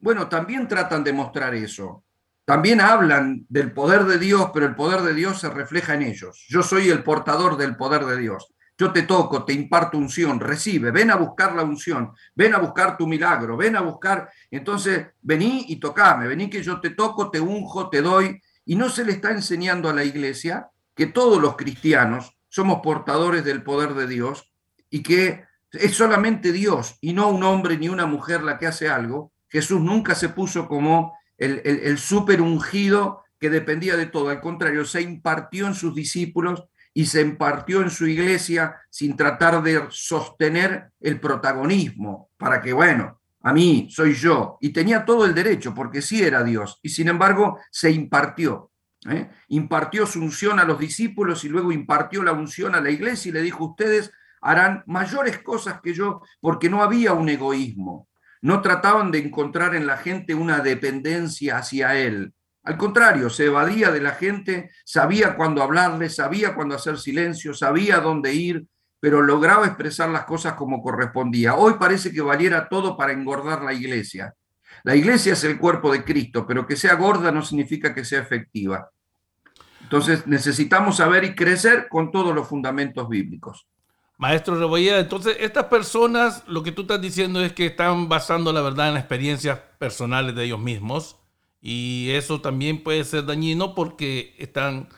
bueno, también tratan de mostrar eso. También hablan del poder de Dios, pero el poder de Dios se refleja en ellos. Yo soy el portador del poder de Dios. Yo te toco, te imparto unción, recibe, ven a buscar la unción, ven a buscar tu milagro, ven a buscar. Entonces, vení y tocame, vení que yo te toco, te unjo, te doy. Y no se le está enseñando a la iglesia que todos los cristianos somos portadores del poder de Dios y que es solamente Dios y no un hombre ni una mujer la que hace algo. Jesús nunca se puso como el, el, super ungido que dependía de todo. Al contrario, se impartió en sus discípulos y se impartió en su iglesia sin tratar de sostener el protagonismo para que, bueno, a mí soy yo. Y tenía todo el derecho porque sí era Dios. Y sin embargo se impartió. ¿Eh? Impartió su unción a los discípulos y luego impartió la unción a la iglesia y le dijo, ustedes harán mayores cosas que yo porque no había un egoísmo. No trataban de encontrar en la gente una dependencia hacia él, al contrario, se evadía de la gente, sabía cuándo hablarle, sabía cuándo hacer silencio, sabía dónde ir, pero lograba expresar las cosas como correspondía. Hoy parece que valiera todo para engordar la iglesia. La iglesia es el cuerpo de Cristo, pero que sea gorda no significa que sea efectiva. Entonces necesitamos saber y crecer con todos los fundamentos bíblicos. Maestro Rebollera, entonces estas personas, lo que tú estás diciendo es que están basando la verdad en experiencias personales de ellos mismos y eso también puede ser dañino porque están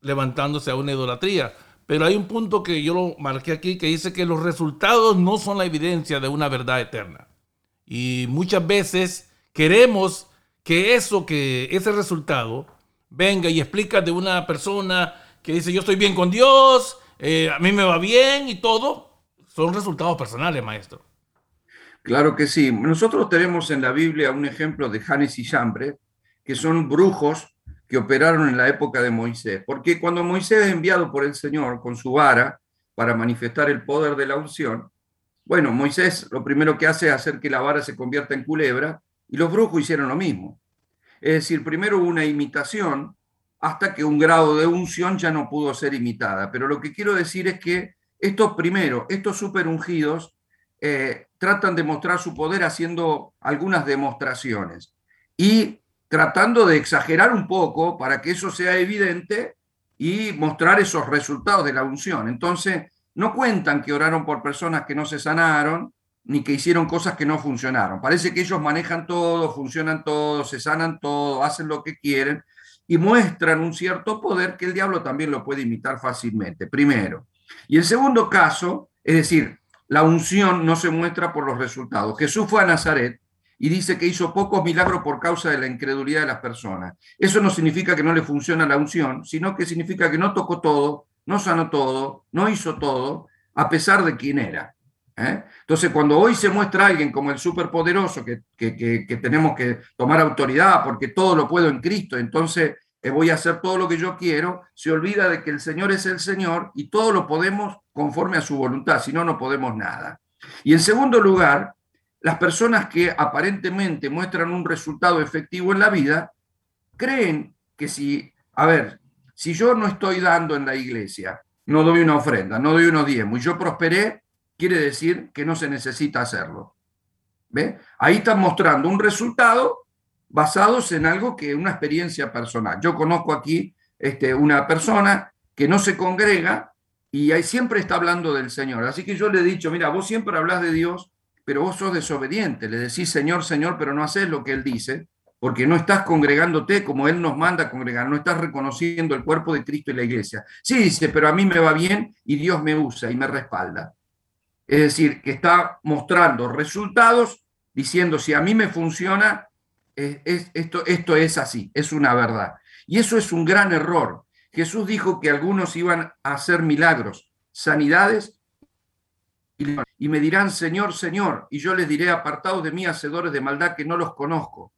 levantándose a una idolatría. Pero hay un punto que yo lo marqué aquí que dice que los resultados no son la evidencia de una verdad eterna. Y muchas veces queremos que eso, que ese resultado venga y explica de una persona que dice yo estoy bien con Dios, eh, a mí me va bien y todo, son resultados personales, maestro. Claro que sí. Nosotros tenemos en la Biblia un ejemplo de Janes y Jambre, que son brujos que operaron en la época de Moisés. Porque cuando Moisés es enviado por el Señor con su vara para manifestar el poder de la unción, bueno, Moisés lo primero que hace es hacer que la vara se convierta en culebra y los brujos hicieron lo mismo. Es decir, primero hubo una imitación hasta que un grado de unción ya no pudo ser imitada. Pero lo que quiero decir es que estos primero, estos super ungidos, eh, tratan de mostrar su poder haciendo algunas demostraciones y tratando de exagerar un poco para que eso sea evidente y mostrar esos resultados de la unción. Entonces, no cuentan que oraron por personas que no se sanaron ni que hicieron cosas que no funcionaron. Parece que ellos manejan todo, funcionan todo, se sanan todo, hacen lo que quieren y muestran un cierto poder que el diablo también lo puede imitar fácilmente, primero. Y el segundo caso, es decir, la unción no se muestra por los resultados. Jesús fue a Nazaret y dice que hizo pocos milagros por causa de la incredulidad de las personas. Eso no significa que no le funciona la unción, sino que significa que no tocó todo, no sanó todo, no hizo todo, a pesar de quién era. ¿eh? Entonces, cuando hoy se muestra alguien como el superpoderoso, que, que, tenemos que tomar autoridad porque todo lo puedo en Cristo, entonces voy a hacer todo lo que yo quiero, se olvida de que el Señor es el Señor y todo lo podemos conforme a su voluntad, si no, no podemos nada. Y en segundo lugar, las personas que aparentemente muestran un resultado efectivo en la vida, creen que si, a ver, si yo no estoy dando en la iglesia, no doy una ofrenda, no doy unos diezmos y yo prosperé, quiere decir que no se necesita hacerlo. ¿Ve? Ahí están mostrando un resultado basados en algo que una experiencia personal. Yo conozco aquí este, una persona que no se congrega y ahí siempre está hablando del Señor. Así que yo le he dicho, mira, vos siempre hablas de Dios, pero vos sos desobediente. Le decís Señor, Señor, pero no haces lo que Él dice, porque no estás congregándote como Él nos manda a congregar, no estás reconociendo el cuerpo de Cristo y la iglesia. Sí, dice, pero a mí me va bien y Dios me usa y me respalda. Es decir, que está mostrando resultados diciendo, si a mí me funciona, esto, esto es así, es una verdad. Y eso es un gran error. Jesús dijo que algunos iban a hacer milagros, sanidades, y me dirán, Señor, Señor, y yo les diré, apartados de mí, hacedores de maldad, que no los conozco.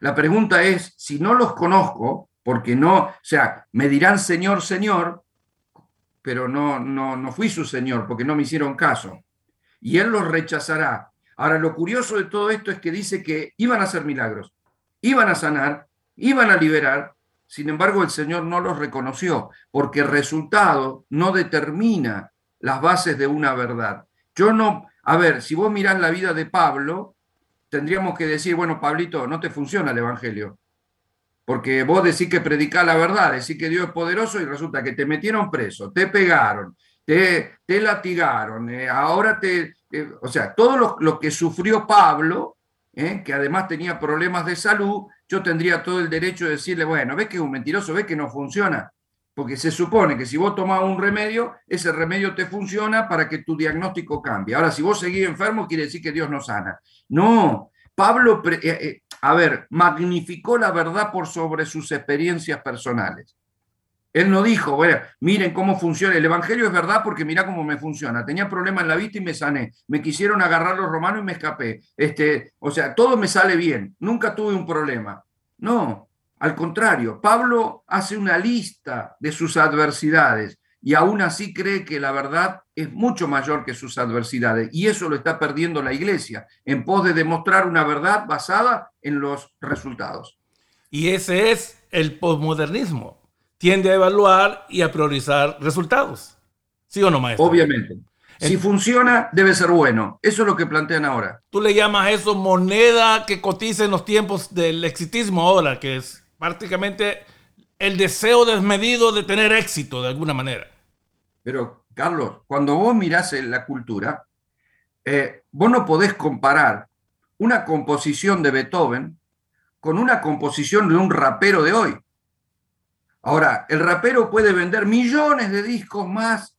La pregunta es, si no los conozco, porque no, o sea, me dirán, Señor, Señor, pero no, no, no fui su Señor, porque no me hicieron caso. Y Él los rechazará. Ahora, lo curioso de todo esto es que dice que iban a hacer milagros, iban a sanar, iban a liberar, sin embargo el Señor no los reconoció, porque el resultado no determina las bases de una verdad. Yo no, a ver, si vos mirás la vida de Pablo, tendríamos que decir, bueno, Pablito, no te funciona el Evangelio. Porque vos decís que predicás la verdad, decís que Dios es poderoso y resulta que te metieron preso, te pegaron, te, te latigaron, eh, ahora te... Eh, o sea, todo lo, que sufrió Pablo, eh, que además tenía problemas de salud, yo tendría todo el derecho de decirle, bueno, ves que es un mentiroso, ves que no funciona. Porque se supone que si vos tomás un remedio, ese remedio te funciona para que tu diagnóstico cambie. Ahora, si vos seguís enfermo, quiere decir que Dios no sana. No, Pablo, eh, eh, a ver, magnificó la verdad por sobre sus experiencias personales. Él no dijo, miren cómo funciona. El Evangelio es verdad porque mira cómo me funciona. Tenía problemas en la vista y me sané. Me quisieron agarrar los romanos y me escapé. Este, o sea, todo me sale bien. Nunca tuve un problema. No, al contrario. Pablo hace una lista de sus adversidades y aún así cree que la verdad es mucho mayor que sus adversidades. Y eso lo está perdiendo la iglesia, en pos de demostrar una verdad basada en los resultados. Y ese es el posmodernismo. Tiende a evaluar y a priorizar resultados. ¿Sí o no, maestro? Obviamente. Si funciona, debe ser bueno. Eso es lo que plantean ahora. Tú le llamas eso moneda que cotiza en los tiempos del exitismo ahora, que es prácticamente el deseo desmedido de tener éxito de alguna manera. Pero, Carlos, cuando vos mirás la cultura, eh, vos no podés comparar una composición de Beethoven con una composición de un rapero de hoy. Ahora, el rapero puede vender millones de discos más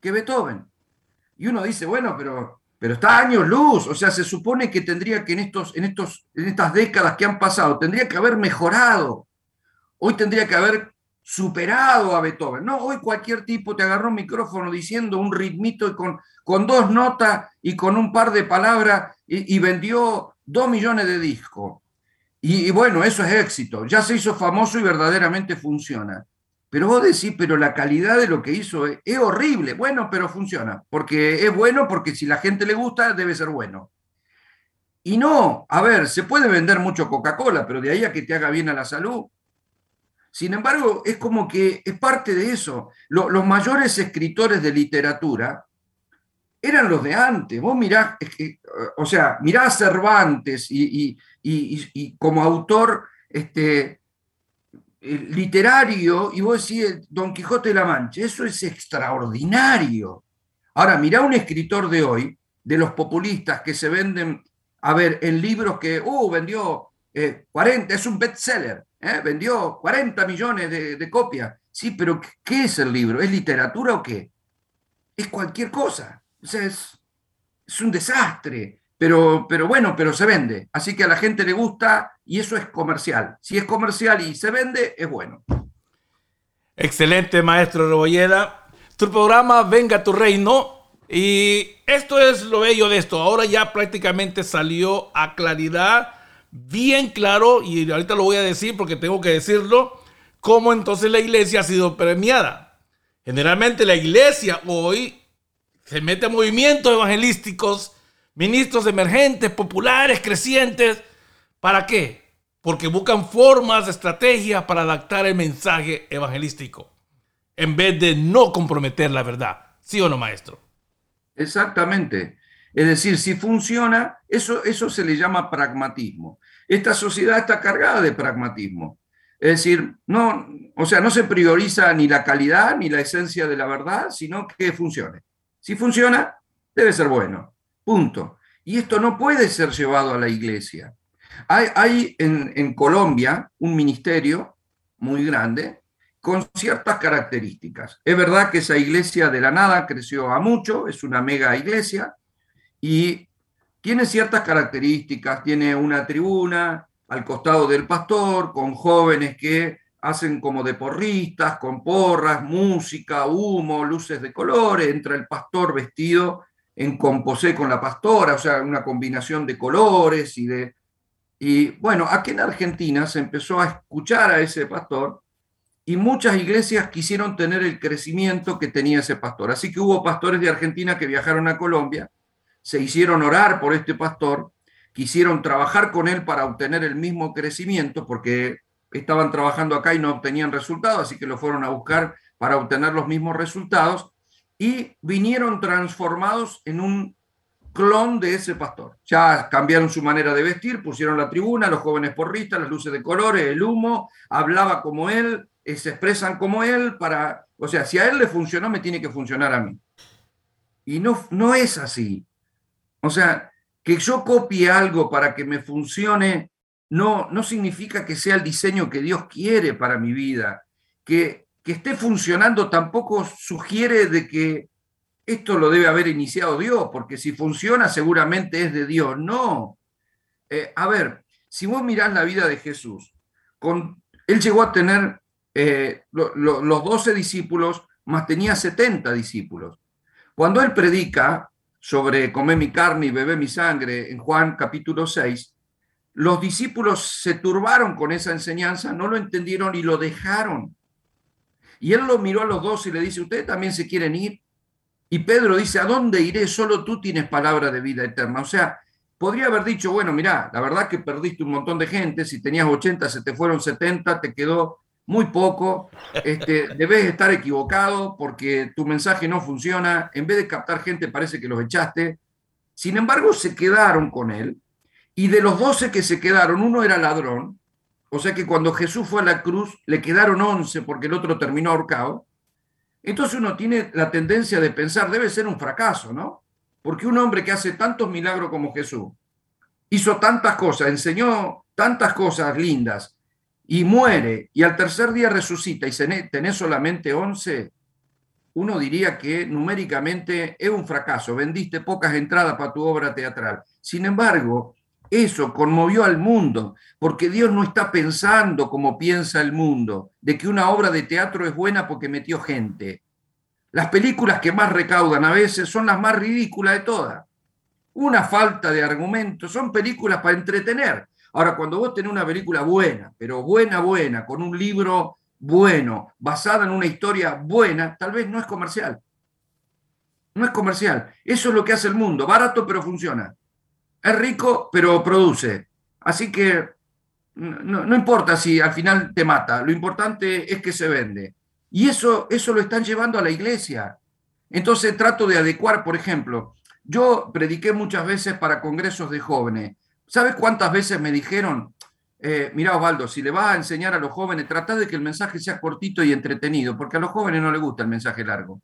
que Beethoven. Y uno dice, bueno, pero, pero está años luz. O sea, se supone que tendría que en, estos, en, estos, en estas décadas que han pasado, tendría que haber mejorado. Hoy tendría que haber superado a Beethoven. No, hoy cualquier tipo te agarró un micrófono diciendo un ritmito y con, con dos notas y con un par de palabras y, vendió dos millones de discos. Y, bueno, eso es éxito. Ya se hizo famoso y verdaderamente funciona. Pero vos decís, pero la calidad de lo que hizo es, horrible. Bueno, pero funciona. Porque es bueno, porque si la gente le gusta, debe ser bueno. Y no, a ver, se puede vender mucho Coca-Cola, pero de ahí a que te haga bien a la salud, sin embargo, es como que es parte de eso. los mayores escritores de literatura eran los de antes. Vos mirás, o sea, mirás a Cervantes y, como autor este, literario y vos decís Don Quijote de la Mancha. Eso es extraordinario. Ahora, mirá un escritor de hoy, de los populistas que se venden, a ver, en libros que, uh, vendió 40, eh, es un bestseller ¿eh? vendió 40 millones de, copias. Sí, pero ¿qué es el libro? ¿Es literatura o qué? Es cualquier cosa. O sea, es, un desastre. Pero, pero bueno, pero se vende. Así que a la gente le gusta y eso es comercial. Si es comercial y se vende, es bueno. Excelente, maestro Rebolleda. Tu programa Venga tu Reino. Y esto es lo bello de esto. Ahora ya prácticamente salió a claridad bien claro, y ahorita lo voy a decir porque tengo que decirlo, cómo entonces la iglesia ha sido premiada. Generalmente la iglesia hoy se mete a movimientos evangelísticos, ministros emergentes, populares, crecientes. ¿Para qué? Porque buscan formas, estrategias para adaptar el mensaje evangelístico, en vez de no comprometer la verdad. ¿Sí o no, maestro? Exactamente. Es decir, si funciona, eso, eso se le llama pragmatismo. Esta sociedad está cargada de pragmatismo. Es decir, no, o sea, no se prioriza ni la calidad ni la esencia de la verdad, sino que funcione. Si funciona, debe ser bueno. Punto. Y esto no puede ser llevado a la iglesia. Hay, en, en Colombia un ministerio muy grande con ciertas características. Es verdad que esa iglesia de la nada creció a mucho, es una mega iglesia, y tiene ciertas características, tiene una tribuna al costado del pastor, con jóvenes que hacen como de porristas, con porras, música, humo, luces de colores, entra el pastor vestido en composé con la pastora, o sea, una combinación de colores y de... Y bueno, aquí en Argentina se empezó a escuchar a ese pastor y muchas iglesias quisieron tener el crecimiento que tenía ese pastor. Así que hubo pastores de Argentina que viajaron a Colombia se hicieron orar por este pastor quisieron trabajar con él para obtener el mismo crecimiento, porque estaban trabajando acá y no obtenían resultados, así que lo fueron a buscar para obtener los mismos resultados, y vinieron transformados en un clon de ese pastor. Ya cambiaron su manera de vestir, pusieron la tribuna, los jóvenes porristas, las luces de colores, el humo, hablaba como él, eh, se expresan como él, para, o sea, si a él le funcionó, me tiene que funcionar a mí. Y no, no es así. O sea, que yo copie algo para que me funcione no, no significa que sea el diseño que Dios quiere para mi vida. Que, que esté funcionando tampoco sugiere de que esto lo debe haber iniciado Dios, porque si funciona seguramente es de Dios. No. Eh, a ver, si vos mirás la vida de Jesús, con, él llegó a tener eh, los doce discípulos, más tenía 70 discípulos. Cuando él predica sobre comer mi carne y beber mi sangre en Juan capítulo 6, los discípulos se turbaron con esa enseñanza, no lo entendieron y lo dejaron. Y él lo miró a los dos y le dice, ¿ustedes también se quieren ir? Y Pedro dice, ¿a dónde iré? Solo tú tienes palabra de vida eterna. O sea, podría haber dicho, bueno, mira, la verdad que perdiste un montón de gente, si tenías 80, se te fueron 70, te quedó muy poco, este, debes estar equivocado porque tu mensaje no funciona, en vez de captar gente parece que los echaste. Sin embargo, se quedaron con él y de los 12 que se quedaron, uno era ladrón, o sea que cuando Jesús fue a la cruz le quedaron 11 porque el otro terminó ahorcado. Entonces uno tiene la tendencia de pensar, debe ser un fracaso, ¿no? Porque un hombre que hace tantos milagros como Jesús, hizo tantas cosas, enseñó tantas cosas lindas, y muere, y al tercer día resucita, y tenés solamente 11, uno diría que numéricamente es un fracaso, vendiste pocas entradas para tu obra teatral. Sin embargo, eso conmovió al mundo, porque Dios no está pensando como piensa el mundo, de que una obra de teatro es buena porque metió gente. Las películas que más recaudan a veces son las más ridículas de todas. Una falta de argumento, son películas para entretener. Ahora, cuando vos tenés una película buena, pero buena, buena, con un libro bueno, basada en una historia buena, tal vez no es comercial. No es comercial. Eso es lo que hace el mundo. Barato, pero funciona. Es rico, pero produce. Así que no, importa si al final te mata. Lo importante es que se vende. Y eso, eso lo están llevando a la iglesia. Entonces trato de adecuar, por ejemplo, yo prediqué muchas veces para congresos de jóvenes ¿Sabes cuántas veces me dijeron, eh, mira Osvaldo, si le vas a enseñar a los jóvenes, trata de que el mensaje sea cortito y entretenido, porque a los jóvenes no les gusta el mensaje largo.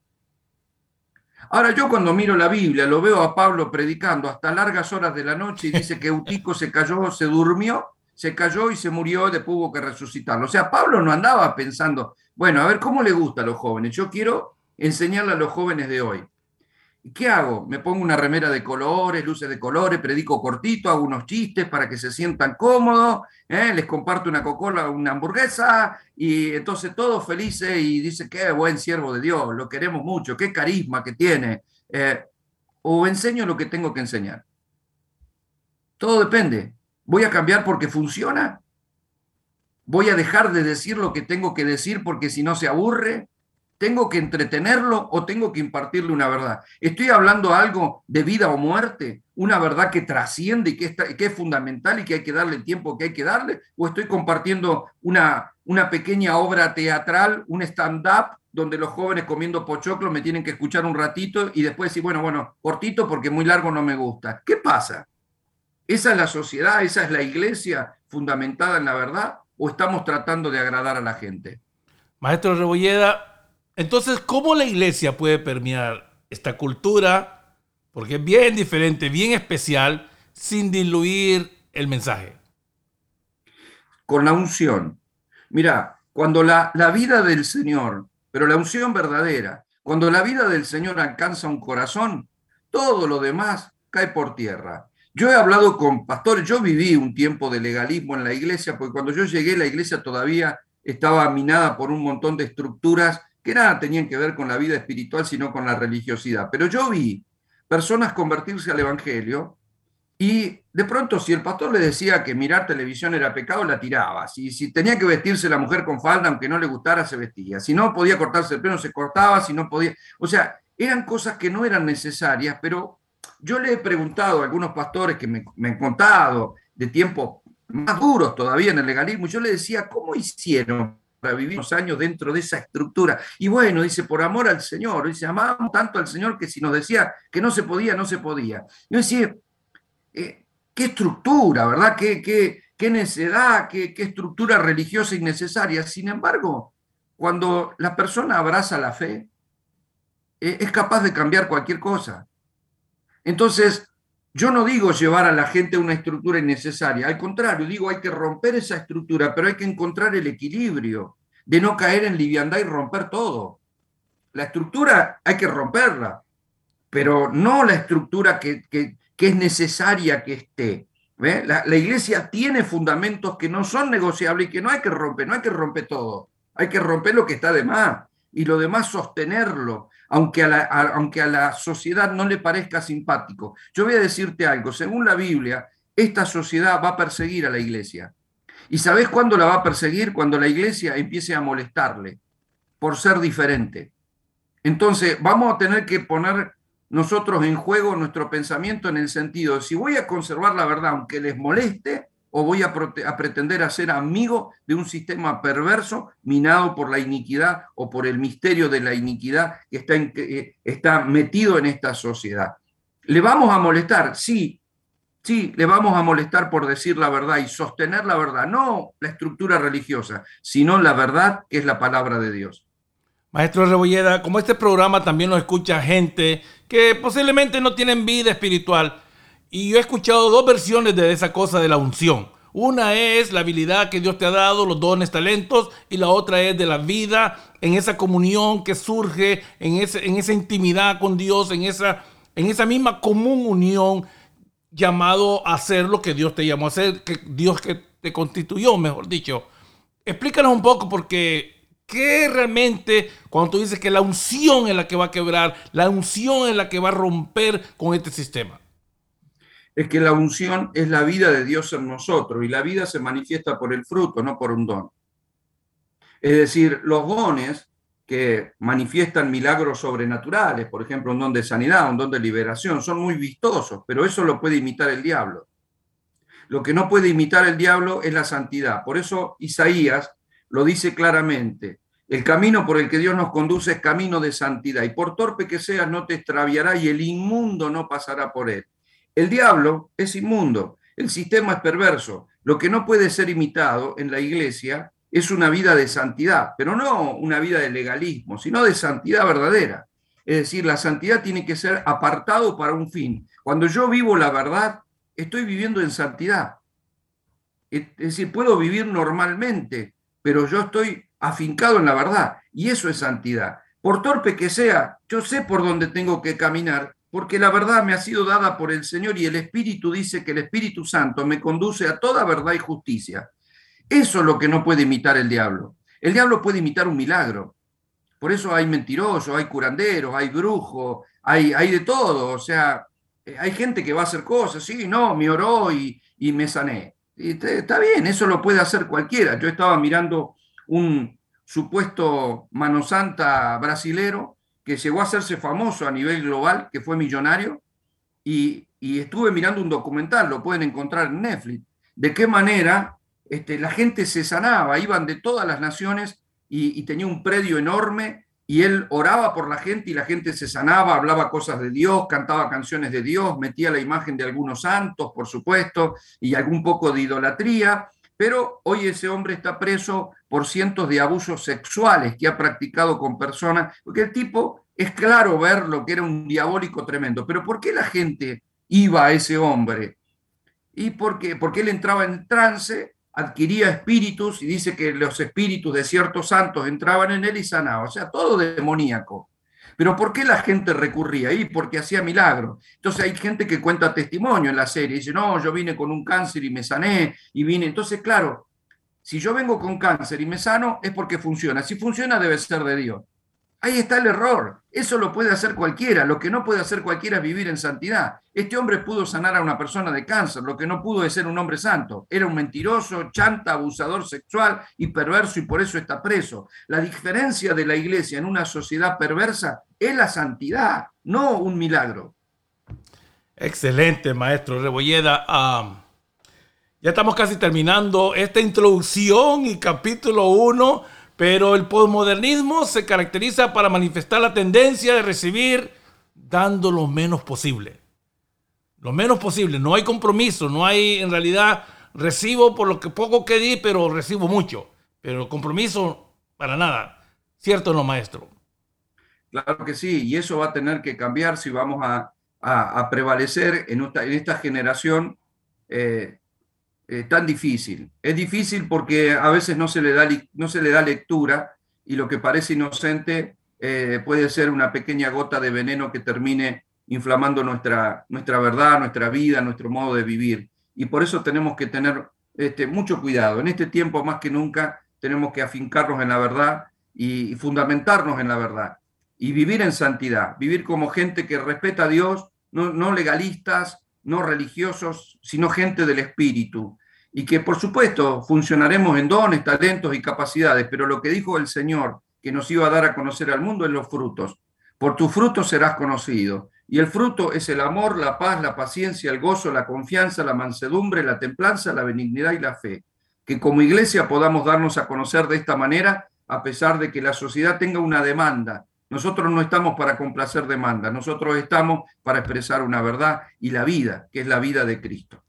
Ahora yo cuando miro la Biblia, lo veo a Pablo predicando hasta largas horas de la noche y dice que Eutico se cayó, se durmió, se cayó y se murió, después hubo que resucitarlo. O sea, Pablo no andaba pensando, bueno, a ver cómo le gusta a los jóvenes. Yo quiero enseñarle a los jóvenes de hoy. ¿Qué hago? Me pongo una remera de colores, luces de colores, predico cortito, hago unos chistes para que se sientan cómodos, ¿eh? les comparto una coca una hamburguesa, y entonces todos felices y dice, qué buen siervo de Dios, lo queremos mucho, qué carisma que tiene. Eh, o enseño lo que tengo que enseñar. Todo depende. ¿Voy a cambiar porque funciona? ¿Voy a dejar de decir lo que tengo que decir porque si no se aburre? ¿Tengo que entretenerlo o tengo que impartirle una verdad? ¿Estoy hablando algo de vida o muerte? ¿Una verdad que trasciende y que, es fundamental y que hay que darle el tiempo que hay que darle? ¿O estoy compartiendo una, una pequeña obra teatral, un stand-up, donde los jóvenes comiendo pochoclo me tienen que escuchar un ratito y después decir, bueno, bueno, cortito porque muy largo no me gusta? ¿Qué pasa? ¿Esa es la sociedad? ¿Esa es la iglesia fundamentada en la verdad? ¿O estamos tratando de agradar a la gente? Maestro Rebolleda, entonces, ¿cómo la iglesia puede permear esta cultura? Porque es bien diferente, bien especial, sin diluir el mensaje. Con la unción. Mira, cuando la, la vida del Señor, pero la unción verdadera, cuando la vida del Señor alcanza un corazón, todo lo demás cae por tierra. Yo he hablado con pastores, yo viví un tiempo de legalismo en la iglesia, porque cuando yo llegué la iglesia todavía estaba minada por un montón de estructuras nada tenían que ver con la vida espiritual, sino con la religiosidad. Pero yo vi personas convertirse al Evangelio y de pronto si el pastor le decía que mirar televisión era pecado, la tiraba. Si, si tenía que vestirse la mujer con falda, aunque no le gustara, se vestía. Si no podía cortarse el pelo, se cortaba. Si no podía... O sea, eran cosas que no eran necesarias, pero yo le he preguntado a algunos pastores que me, me han contado de tiempos más duros todavía en el legalismo, yo le decía, ¿cómo hicieron para vivir unos años dentro de esa estructura? Y bueno, dice, por amor al Señor, dice, amamos tanto al Señor que si nos decía que no se podía, no se podía. Yo decía, eh, qué estructura, ¿verdad? Qué, qué, qué necedad, qué, qué estructura religiosa innecesaria. Sin embargo, cuando la persona abraza la fe, eh, es capaz de cambiar cualquier cosa. Entonces, yo no digo llevar a la gente a una estructura innecesaria, al contrario, digo hay que romper esa estructura, pero hay que encontrar el equilibrio de no caer en liviandad y romper todo. La estructura hay que romperla, pero no la estructura que, es necesaria que esté. La, la, iglesia tiene fundamentos que no son negociables y que no hay que romper, no hay que romper todo, hay que romper lo que está de más y lo demás sostenerlo, aunque a, la, aunque a la sociedad no le parezca simpático. Yo voy a decirte algo, según la Biblia, esta sociedad va a perseguir a la iglesia. ¿Y sabes cuándo la va a perseguir? Cuando la iglesia empiece a molestarle por ser diferente. Entonces, vamos a tener que poner nosotros en juego nuestro pensamiento en el sentido si voy a conservar la verdad aunque les moleste, o voy a, pretender a ser amigo de un sistema perverso minado por la iniquidad o por el misterio de la iniquidad que está, eh, está metido en esta sociedad. ¿Le vamos a molestar? Sí, sí, le vamos a molestar por decir la verdad y sostener la verdad, no la estructura religiosa, sino la verdad que es la palabra de Dios. Maestro Rebolleda, como este programa también lo escucha gente que posiblemente no tienen vida espiritual, y yo he escuchado dos versiones de esa cosa de la unción. Una es la habilidad que Dios te ha dado, los dones, talentos, y la otra es de la vida, en esa comunión que surge, en, ese, en esa intimidad con Dios, en esa, en esa misma común unión, llamado a hacer lo que Dios te llamó a hacer, que Dios que te constituyó, mejor dicho. Explícanos un poco porque ¿Qué realmente, cuando tú dices que la unción es la que va a quebrar, la unción es la que va a romper con este sistema? Es que la unción es la vida de Dios en nosotros y la vida se manifiesta por el fruto, no por un don. Es decir, los dones que manifiestan milagros sobrenaturales, por ejemplo, un don de sanidad, un don de liberación, son muy vistosos, pero eso lo puede imitar el diablo. Lo que no puede imitar el diablo es la santidad. Por eso Isaías lo dice claramente. El camino por el que Dios nos conduce es camino de santidad, y por torpe que seas no te extraviará y el inmundo no pasará por él. El diablo es inmundo, el sistema es perverso. Lo que no puede ser imitado en la iglesia es una vida de santidad, pero no una vida de legalismo, sino de santidad verdadera. Es decir, la santidad tiene que ser apartado para un fin. Cuando yo vivo la verdad, estoy viviendo en santidad. Es decir, puedo vivir normalmente, pero yo estoy afincado en la verdad. Y eso es santidad. Por torpe que sea, yo sé por dónde tengo que caminar porque la verdad me ha sido dada por el Señor y el Espíritu dice que el Espíritu Santo me conduce a toda verdad y justicia. Eso es lo que no puede imitar el diablo. El diablo puede imitar un milagro. Por eso hay mentirosos, hay curanderos, hay brujos, hay, hay de todo. O sea, eh, hay gente que va a hacer cosas, sí, no, me oró y, me sané. Y está bien, eso lo puede hacer cualquiera. Yo estaba mirando un supuesto mano santa brasilero que llegó a hacerse famoso a nivel global, que fue millonario, y, estuve mirando un documental, lo pueden encontrar en Netflix, de qué manera este, la gente se sanaba, iban de todas las naciones y, tenía un predio enorme y él oraba por la gente y la gente se sanaba, hablaba cosas de Dios, cantaba canciones de Dios, metía la imagen de algunos santos, por supuesto, y algún poco de idolatría, pero hoy ese hombre está preso por cientos de abusos sexuales que ha practicado con personas, porque el tipo es claro ver lo que era un diabólico tremendo, pero ¿por qué la gente iba a ese hombre? ¿Y por qué? Porque él entraba en trance, adquiría espíritus y dice que los espíritus de ciertos santos entraban en él y sanaban, o sea, todo demoníaco. Pero ¿por qué la gente recurría ahí? Porque hacía milagros. Entonces hay gente que cuenta testimonio en la serie, dice, no, yo vine con un cáncer y me sané, y vine. Entonces, claro, si yo vengo con cáncer y me sano, es porque funciona. Si funciona, debe ser de Dios. Ahí está el error. Eso lo puede hacer cualquiera. Lo que no puede hacer cualquiera es vivir en santidad. Este hombre pudo sanar a una persona de cáncer. Lo que no pudo es ser un hombre santo. Era un mentiroso, chanta, abusador sexual y perverso y por eso está preso. La diferencia de la iglesia en una sociedad perversa es la santidad, no un milagro. Excelente, maestro Rebolleda. Ah, ya estamos casi terminando esta introducción y capítulo 1, pero el posmodernismo se caracteriza para manifestar la tendencia de recibir dando lo menos posible. Lo menos posible, no hay compromiso, no hay en realidad recibo por lo que poco que di, pero recibo mucho. Pero compromiso para nada. ¿Cierto no, maestro? Claro que sí, y eso va a tener que cambiar si vamos a a, prevalecer en esta, en esta generación eh, eh, tan difícil. Es difícil porque a veces no se le da, no se le da lectura y lo que parece inocente eh, puede ser una pequeña gota de veneno que termine inflamando nuestra, nuestra verdad, nuestra vida, nuestro modo de vivir. Y por eso tenemos que tener este, mucho cuidado. En este tiempo más que nunca tenemos que afincarnos en la verdad y fundamentarnos en la verdad y vivir en santidad, vivir como gente que respeta a Dios, no, legalistas, no religiosos, sino gente del espíritu. Y que por supuesto funcionaremos en dones, talentos y capacidades, pero lo que dijo el Señor que nos iba a dar a conocer al mundo es los frutos. Por tus frutos serás conocido. Y el fruto es el amor, la paz, la paciencia, el gozo, la confianza, la mansedumbre, la templanza, la benignidad y la fe. Que como iglesia podamos darnos a conocer de esta manera, a pesar de que la sociedad tenga una demanda nosotros no estamos para complacer demandas, nosotros estamos para expresar una verdad y la vida, que es la vida de Cristo.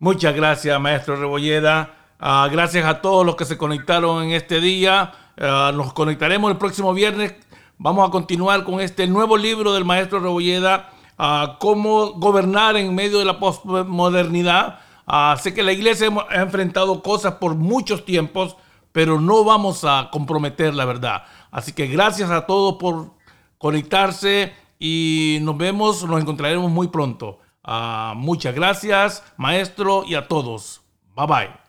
Muchas gracias, maestro Rebolleda. Ah, gracias a todos los que se conectaron en este día. Ah, nos conectaremos el próximo viernes. Vamos a continuar con este nuevo libro del maestro Rebolleda, uh, cómo gobernar en medio de la postmodernidad. sé que la iglesia ha enfrentado cosas por muchos tiempos, pero no vamos a comprometer la verdad. Así que gracias a todos por conectarse y nos vemos, nos encontraremos muy pronto. Ah, muchas gracias, maestro, y a todos. Bye bye.